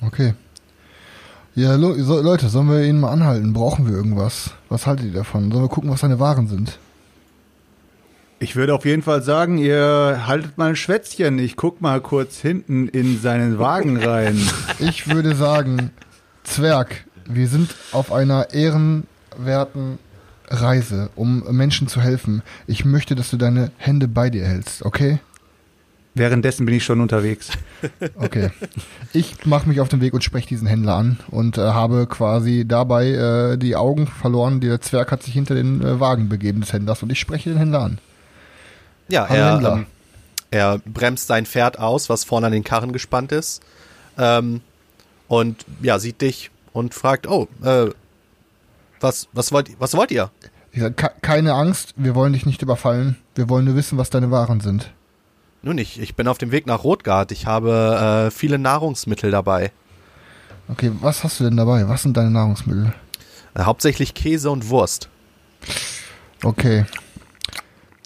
Okay. Ja, lo- so, Leute, sollen wir ihn mal anhalten? Brauchen wir irgendwas? Was haltet ihr davon? Sollen wir gucken, was seine Waren sind? Ich würde auf jeden Fall sagen, ihr haltet mal ein Schwätzchen. Ich guck mal kurz hinten in seinen Wagen (laughs) rein. Ich würde sagen, Zwerg, wir sind auf einer ehrenwerten Reise, um Menschen zu helfen. Ich möchte, dass du deine Hände bei dir hältst, okay? Währenddessen bin ich schon unterwegs. (laughs) Okay. Ich mache mich auf den Weg und spreche diesen Händler an und äh, habe quasi dabei äh, die Augen verloren. Der Zwerg hat sich hinter den äh, Wagen begeben des Händlers und ich spreche den Händler an. Ja, Hallo er, Händler. ähm, er bremst sein Pferd aus, was vorne an den Karren gespannt ist. Ähm, und ja, sieht dich und fragt, oh, äh, was, was, wollt, was wollt ihr? Ich sage, "Ke- keine Angst, wir wollen dich nicht überfallen. Wir wollen nur wissen, was deine Waren sind. Nun, ich, ich bin auf dem Weg nach Rotgard. Ich habe äh, viele Nahrungsmittel dabei. Okay, was hast du denn dabei? Was sind deine Nahrungsmittel? Äh, hauptsächlich Käse und Wurst. Okay.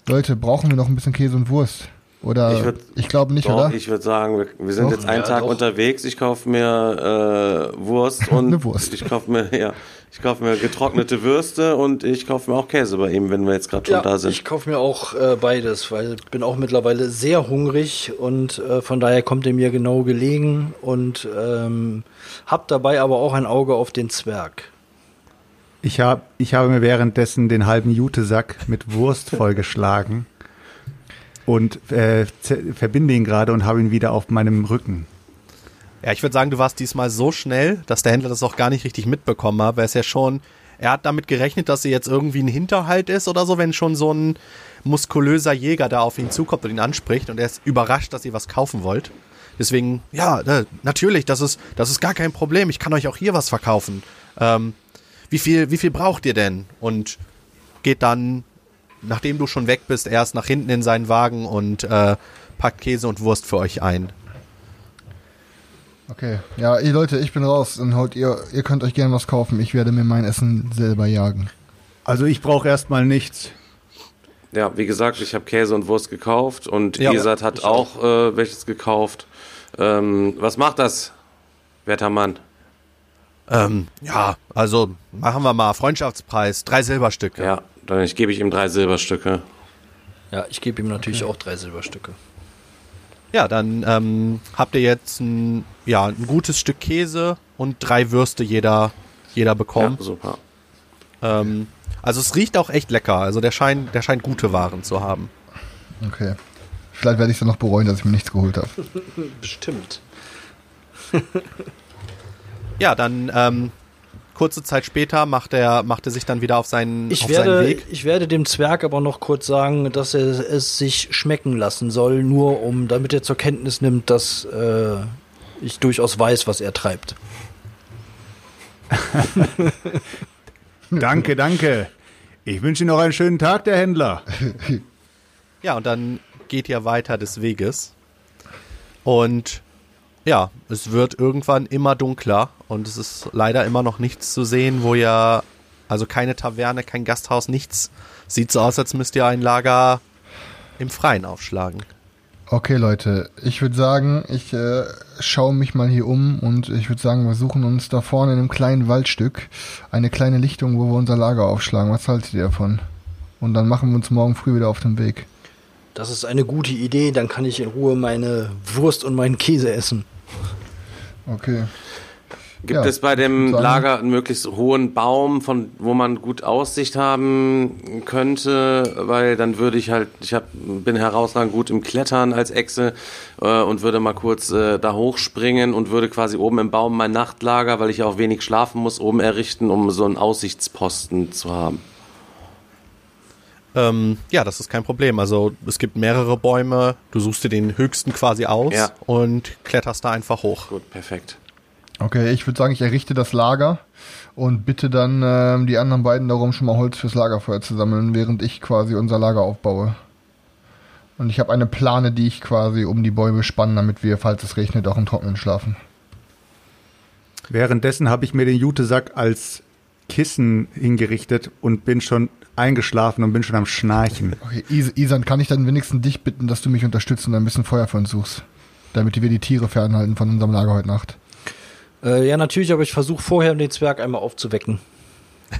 Leute, brauchen wir noch ein bisschen Käse und Wurst? Oder Ich würd- ich glaube nicht, Doch, oder? ich würde sagen, wir, wir sind Doch. jetzt einen Ja, Tag doch. unterwegs. Ich kaufe mir äh, Wurst (laughs) und Eine Wurst. ich kaufe mir ja, ich kaufe mir getrocknete Würste und ich kaufe mir auch Käse bei ihm, wenn wir jetzt gerade schon Ja, da sind. ich kaufe mir auch äh, beides, weil ich bin auch mittlerweile sehr hungrig und äh, von daher kommt er mir genau gelegen und ähm, hab dabei aber auch ein Auge auf den Zwerg. Ich, hab, ich habe mir währenddessen den halben Jutesack mit Wurst vollgeschlagen und äh, verbinde ihn gerade und habe ihn wieder auf meinem Rücken. Ja, ich würde sagen, du warst diesmal so schnell, dass der Händler das auch gar nicht richtig mitbekommen hat, weil es ja schon, er hat damit gerechnet, dass sie jetzt irgendwie ein Hinterhalt ist oder so, wenn schon so ein muskulöser Jäger da auf ihn zukommt und ihn anspricht und er ist überrascht, dass ihr was kaufen wollt. Deswegen, ja, äh, natürlich, das ist, das ist gar kein Problem. Ich kann euch auch hier was verkaufen. Ähm, wie viel, wie viel braucht ihr denn? Und geht dann, nachdem du schon weg bist, erst nach hinten in seinen Wagen und äh, packt Käse und Wurst für euch ein. Okay. Ja, ihr Leute, ich bin raus. Dann holt ihr, ihr könnt euch gerne was kaufen. Ich werde mir mein Essen selber jagen. Also ich brauche erstmal nichts. Ja, wie gesagt, ich habe Käse und Wurst gekauft und Ja, Isat hat auch äh, welches gekauft. Ähm, was macht das, werter Mann? Ähm, ja, also machen wir mal Freundschaftspreis, drei Silberstücke. Ja, dann ich gebe ich ihm drei Silberstücke. Ja, ich gebe ihm natürlich auch drei Silberstücke. Ja, dann ähm, habt ihr jetzt ein, ja, ein gutes Stück Käse und drei Würste jeder, jeder bekommen. Ja, super. Ähm, also es riecht auch echt lecker. Also der scheint, der scheint gute Waren zu haben. Okay. Vielleicht werde ich es dann noch bereuen, dass ich mir nichts geholt habe. (laughs) Bestimmt. (laughs) Ja, dann ähm, kurze Zeit später macht er, macht er sich dann wieder auf seinen, Ich auf seinen werde, Weg. ich werde dem Zwerg aber noch kurz sagen, dass er es sich schmecken lassen soll, nur um, damit er zur Kenntnis nimmt, dass äh, ich durchaus weiß, was er treibt. (laughs) Danke, danke. Ich wünsche Ihnen noch einen schönen Tag, der Händler. Ja, und dann geht ihr weiter des Weges. Und ja, es wird irgendwann immer dunkler und es ist leider immer noch nichts zu sehen, wo ihr, also keine Taverne, kein Gasthaus, nichts. Sieht so aus, als müsst ihr ein Lager im Freien aufschlagen. Okay, Leute, ich würde sagen, ich äh, schaue mich mal hier um und ich würde sagen, wir suchen uns da vorne in einem kleinen Waldstück eine kleine Lichtung, wo wir unser Lager aufschlagen. Was haltet ihr davon? Und dann machen wir uns morgen früh wieder auf den Weg. Das ist eine gute Idee, dann kann ich in Ruhe meine Wurst und meinen Käse essen. Okay. Gibt Ja, es bei dem Lager einen möglichst hohen Baum, von wo man gut Aussicht haben könnte? Weil dann würde ich halt, ich hab, bin herausragend gut im Klettern als Echse äh, und würde mal kurz äh, da hochspringen und würde quasi oben im Baum mein Nachtlager, weil ich ja auch wenig schlafen muss, oben errichten, um so einen Aussichtsposten zu haben. Ähm, ja, das ist kein Problem. Also es gibt mehrere Bäume, du suchst dir den höchsten quasi aus Ja. und kletterst da einfach hoch. Gut, perfekt. Okay, ich würde sagen, ich errichte das Lager und bitte dann ähm, die anderen beiden darum, schon mal Holz fürs Lagerfeuer zu sammeln, während ich quasi unser Lager aufbaue. Und ich habe eine Plane, die ich quasi um die Bäume spanne, damit wir, falls es regnet, auch im Trockenen schlafen. Währenddessen habe ich mir den Jutesack als Kissen hingerichtet und bin schon eingeschlafen und bin schon am Schnarchen. Okay, Is Isan, kann ich dann wenigstens dich bitten, dass du mich unterstützt und ein bisschen Feuer für uns suchst? Damit wir die Tiere fernhalten von unserem Lager heute Nacht. Äh, ja, natürlich, aber ich versuche vorher den Zwerg einmal aufzuwecken.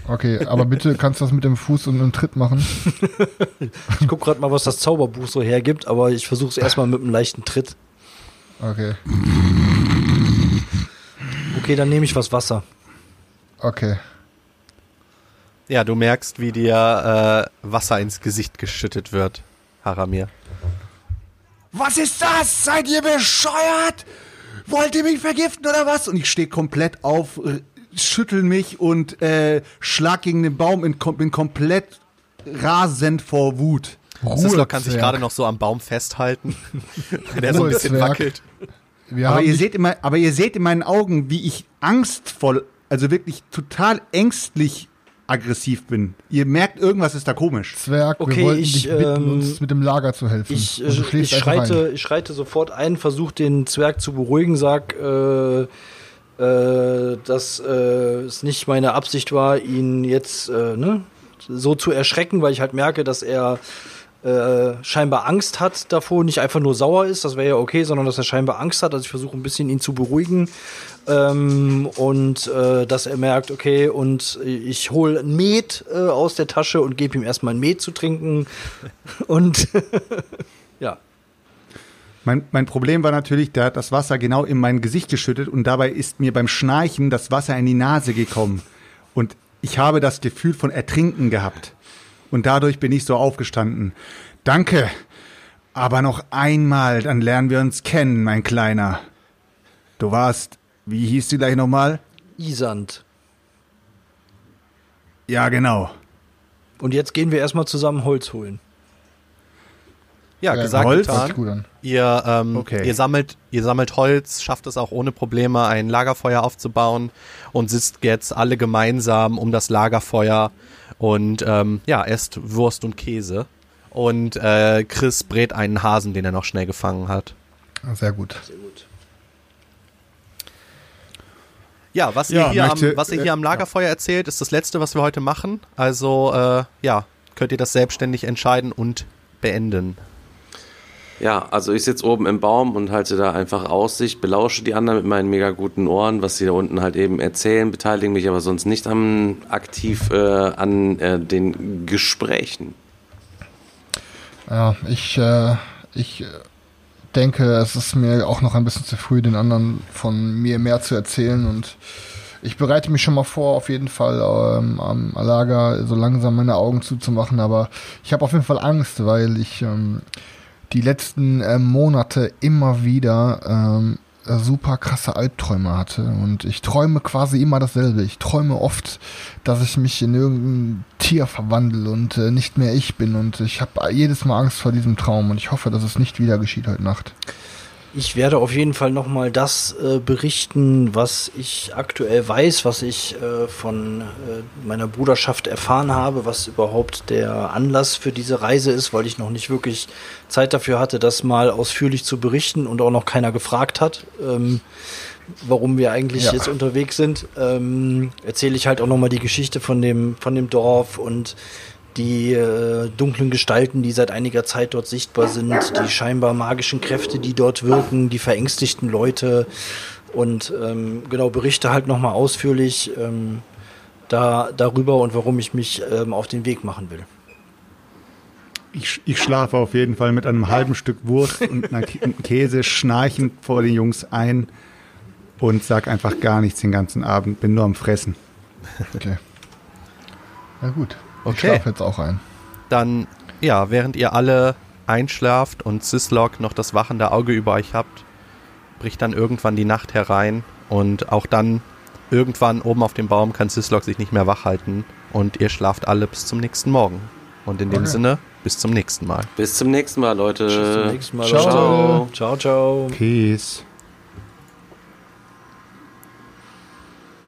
Okay, aber bitte kannst du das mit dem Fuß und einem Tritt machen. (laughs) Ich gucke gerade mal, was das Zauberbuch so hergibt, aber ich versuche es erstmal mit einem leichten Tritt. Okay, Okay, dann nehme ich was Wasser. okay. Ja, du merkst, wie dir äh, Wasser ins Gesicht geschüttet wird, Haramir. Was ist das? Seid ihr bescheuert? Wollt ihr mich vergiften oder was? Und ich stehe komplett auf, schüttel mich und äh, schlag gegen den Baum und kom bin komplett rasend vor Wut. Sislok kann sich gerade noch so am Baum festhalten, (laughs) der so ein bisschen wackelt. Wir Aber ihr, seht in mein, aber ihr seht in meinen Augen, wie ich angstvoll, also wirklich total ängstlich aggressiv bin. Ihr merkt, irgendwas ist da komisch. Zwerg, Okay, wir wollten ich, dich bitten, ähm, uns mit dem Lager zu helfen. Ich, Und du äh, ich, schreite, ich schreite sofort ein, versuche den Zwerg zu beruhigen, sag, äh, äh, dass äh, es nicht meine Absicht war, ihn jetzt äh, ne, so zu erschrecken, weil ich halt merke, dass er äh, scheinbar Angst hat davor, nicht einfach nur sauer ist, das wäre ja okay, sondern dass er scheinbar Angst hat. Also ich versuche ein bisschen ihn zu beruhigen ähm, und äh, dass er merkt, okay, und ich hole ein Met äh, aus der Tasche und gebe ihm erstmal ein Met zu trinken (laughs) und (laughs) ja. Mein, mein Problem war natürlich, der hat das Wasser genau in mein Gesicht geschüttet und dabei ist mir beim Schnarchen das Wasser in die Nase gekommen. Und ich habe das Gefühl von Ertrinken gehabt. Und dadurch bin ich so aufgestanden. Danke. Aber noch einmal, dann lernen wir uns kennen, mein Kleiner. Du warst, wie hieß du gleich nochmal? Isand. Ja, genau. Und jetzt gehen wir erstmal zusammen Holz holen. Ja, Ja, gesagt, Holz? Getan. gut an. Ihr, ähm, Okay. ihr, sammelt, ihr sammelt Holz, schafft es auch ohne Probleme, ein Lagerfeuer aufzubauen und sitzt jetzt alle gemeinsam um das Lagerfeuer und ähm, ja, esst Wurst und Käse. Und äh, Chris brät einen Hasen, den er noch schnell gefangen hat. Sehr gut. Sehr gut. Ja, was Ja, ihr hier, möchte- am, was ihr äh, hier am Lagerfeuer erzählt, ist das Letzte, was wir heute machen. Also äh, ja, könnt ihr das selbstständig entscheiden und beenden. Ja, also ich sitze oben im Baum und halte da einfach Aussicht, belausche die anderen mit meinen mega guten Ohren, was sie da unten halt eben erzählen, beteilige mich aber sonst nicht am, aktiv äh, an äh, den Gesprächen. Ja, ich, äh, ich denke, es ist mir auch noch ein bisschen zu früh, den anderen von mir mehr zu erzählen und ich bereite mich schon mal vor, auf jeden Fall ähm, am Lager so langsam meine Augen zuzumachen, aber ich habe auf jeden Fall Angst, weil ich ähm, die letzten äh, Monate immer wieder ähm, super krasse Albträume hatte und ich träume quasi immer dasselbe. Ich träume oft, dass ich mich in irgendein Tier verwandle und äh, nicht mehr ich bin und ich habe jedes Mal Angst vor diesem Traum und ich hoffe, dass es nicht wieder geschieht heute Nacht. Ich werde auf jeden Fall nochmal das äh, berichten, was ich aktuell weiß, was ich äh, von äh, meiner Bruderschaft erfahren habe, was überhaupt der Anlass für diese Reise ist, weil ich noch nicht wirklich Zeit dafür hatte, das mal ausführlich zu berichten und auch noch keiner gefragt hat, ähm, warum wir eigentlich Ja. jetzt unterwegs sind. Ähm, erzähle ich halt auch nochmal die Geschichte von dem, von dem Dorf und die äh, dunklen Gestalten, die seit einiger Zeit dort sichtbar sind, die scheinbar magischen Kräfte, die dort wirken, die verängstigten Leute und ähm, genau berichte halt nochmal ausführlich ähm, da, darüber und warum ich mich ähm, auf den Weg machen will. Ich, ich schlafe auf jeden Fall mit einem halben Stück Wurst und einem Käse schnarchend vor den Jungs ein und sag einfach gar nichts den ganzen Abend, bin nur am Fressen. Okay. Na gut. Ich Okay. schlafe jetzt auch ein. Dann, ja, während ihr alle einschlaft und Syslog noch das wachende Auge über euch habt, bricht dann irgendwann die Nacht herein und auch dann irgendwann oben auf dem Baum kann Syslog sich nicht mehr wach halten und ihr schlaft alle bis zum nächsten Morgen. Und in dem Okay. Sinne, bis zum nächsten Mal. Bis zum nächsten Mal, Leute. Bis zum nächsten Mal. Ciao. Leute. Ciao, ciao. Peace.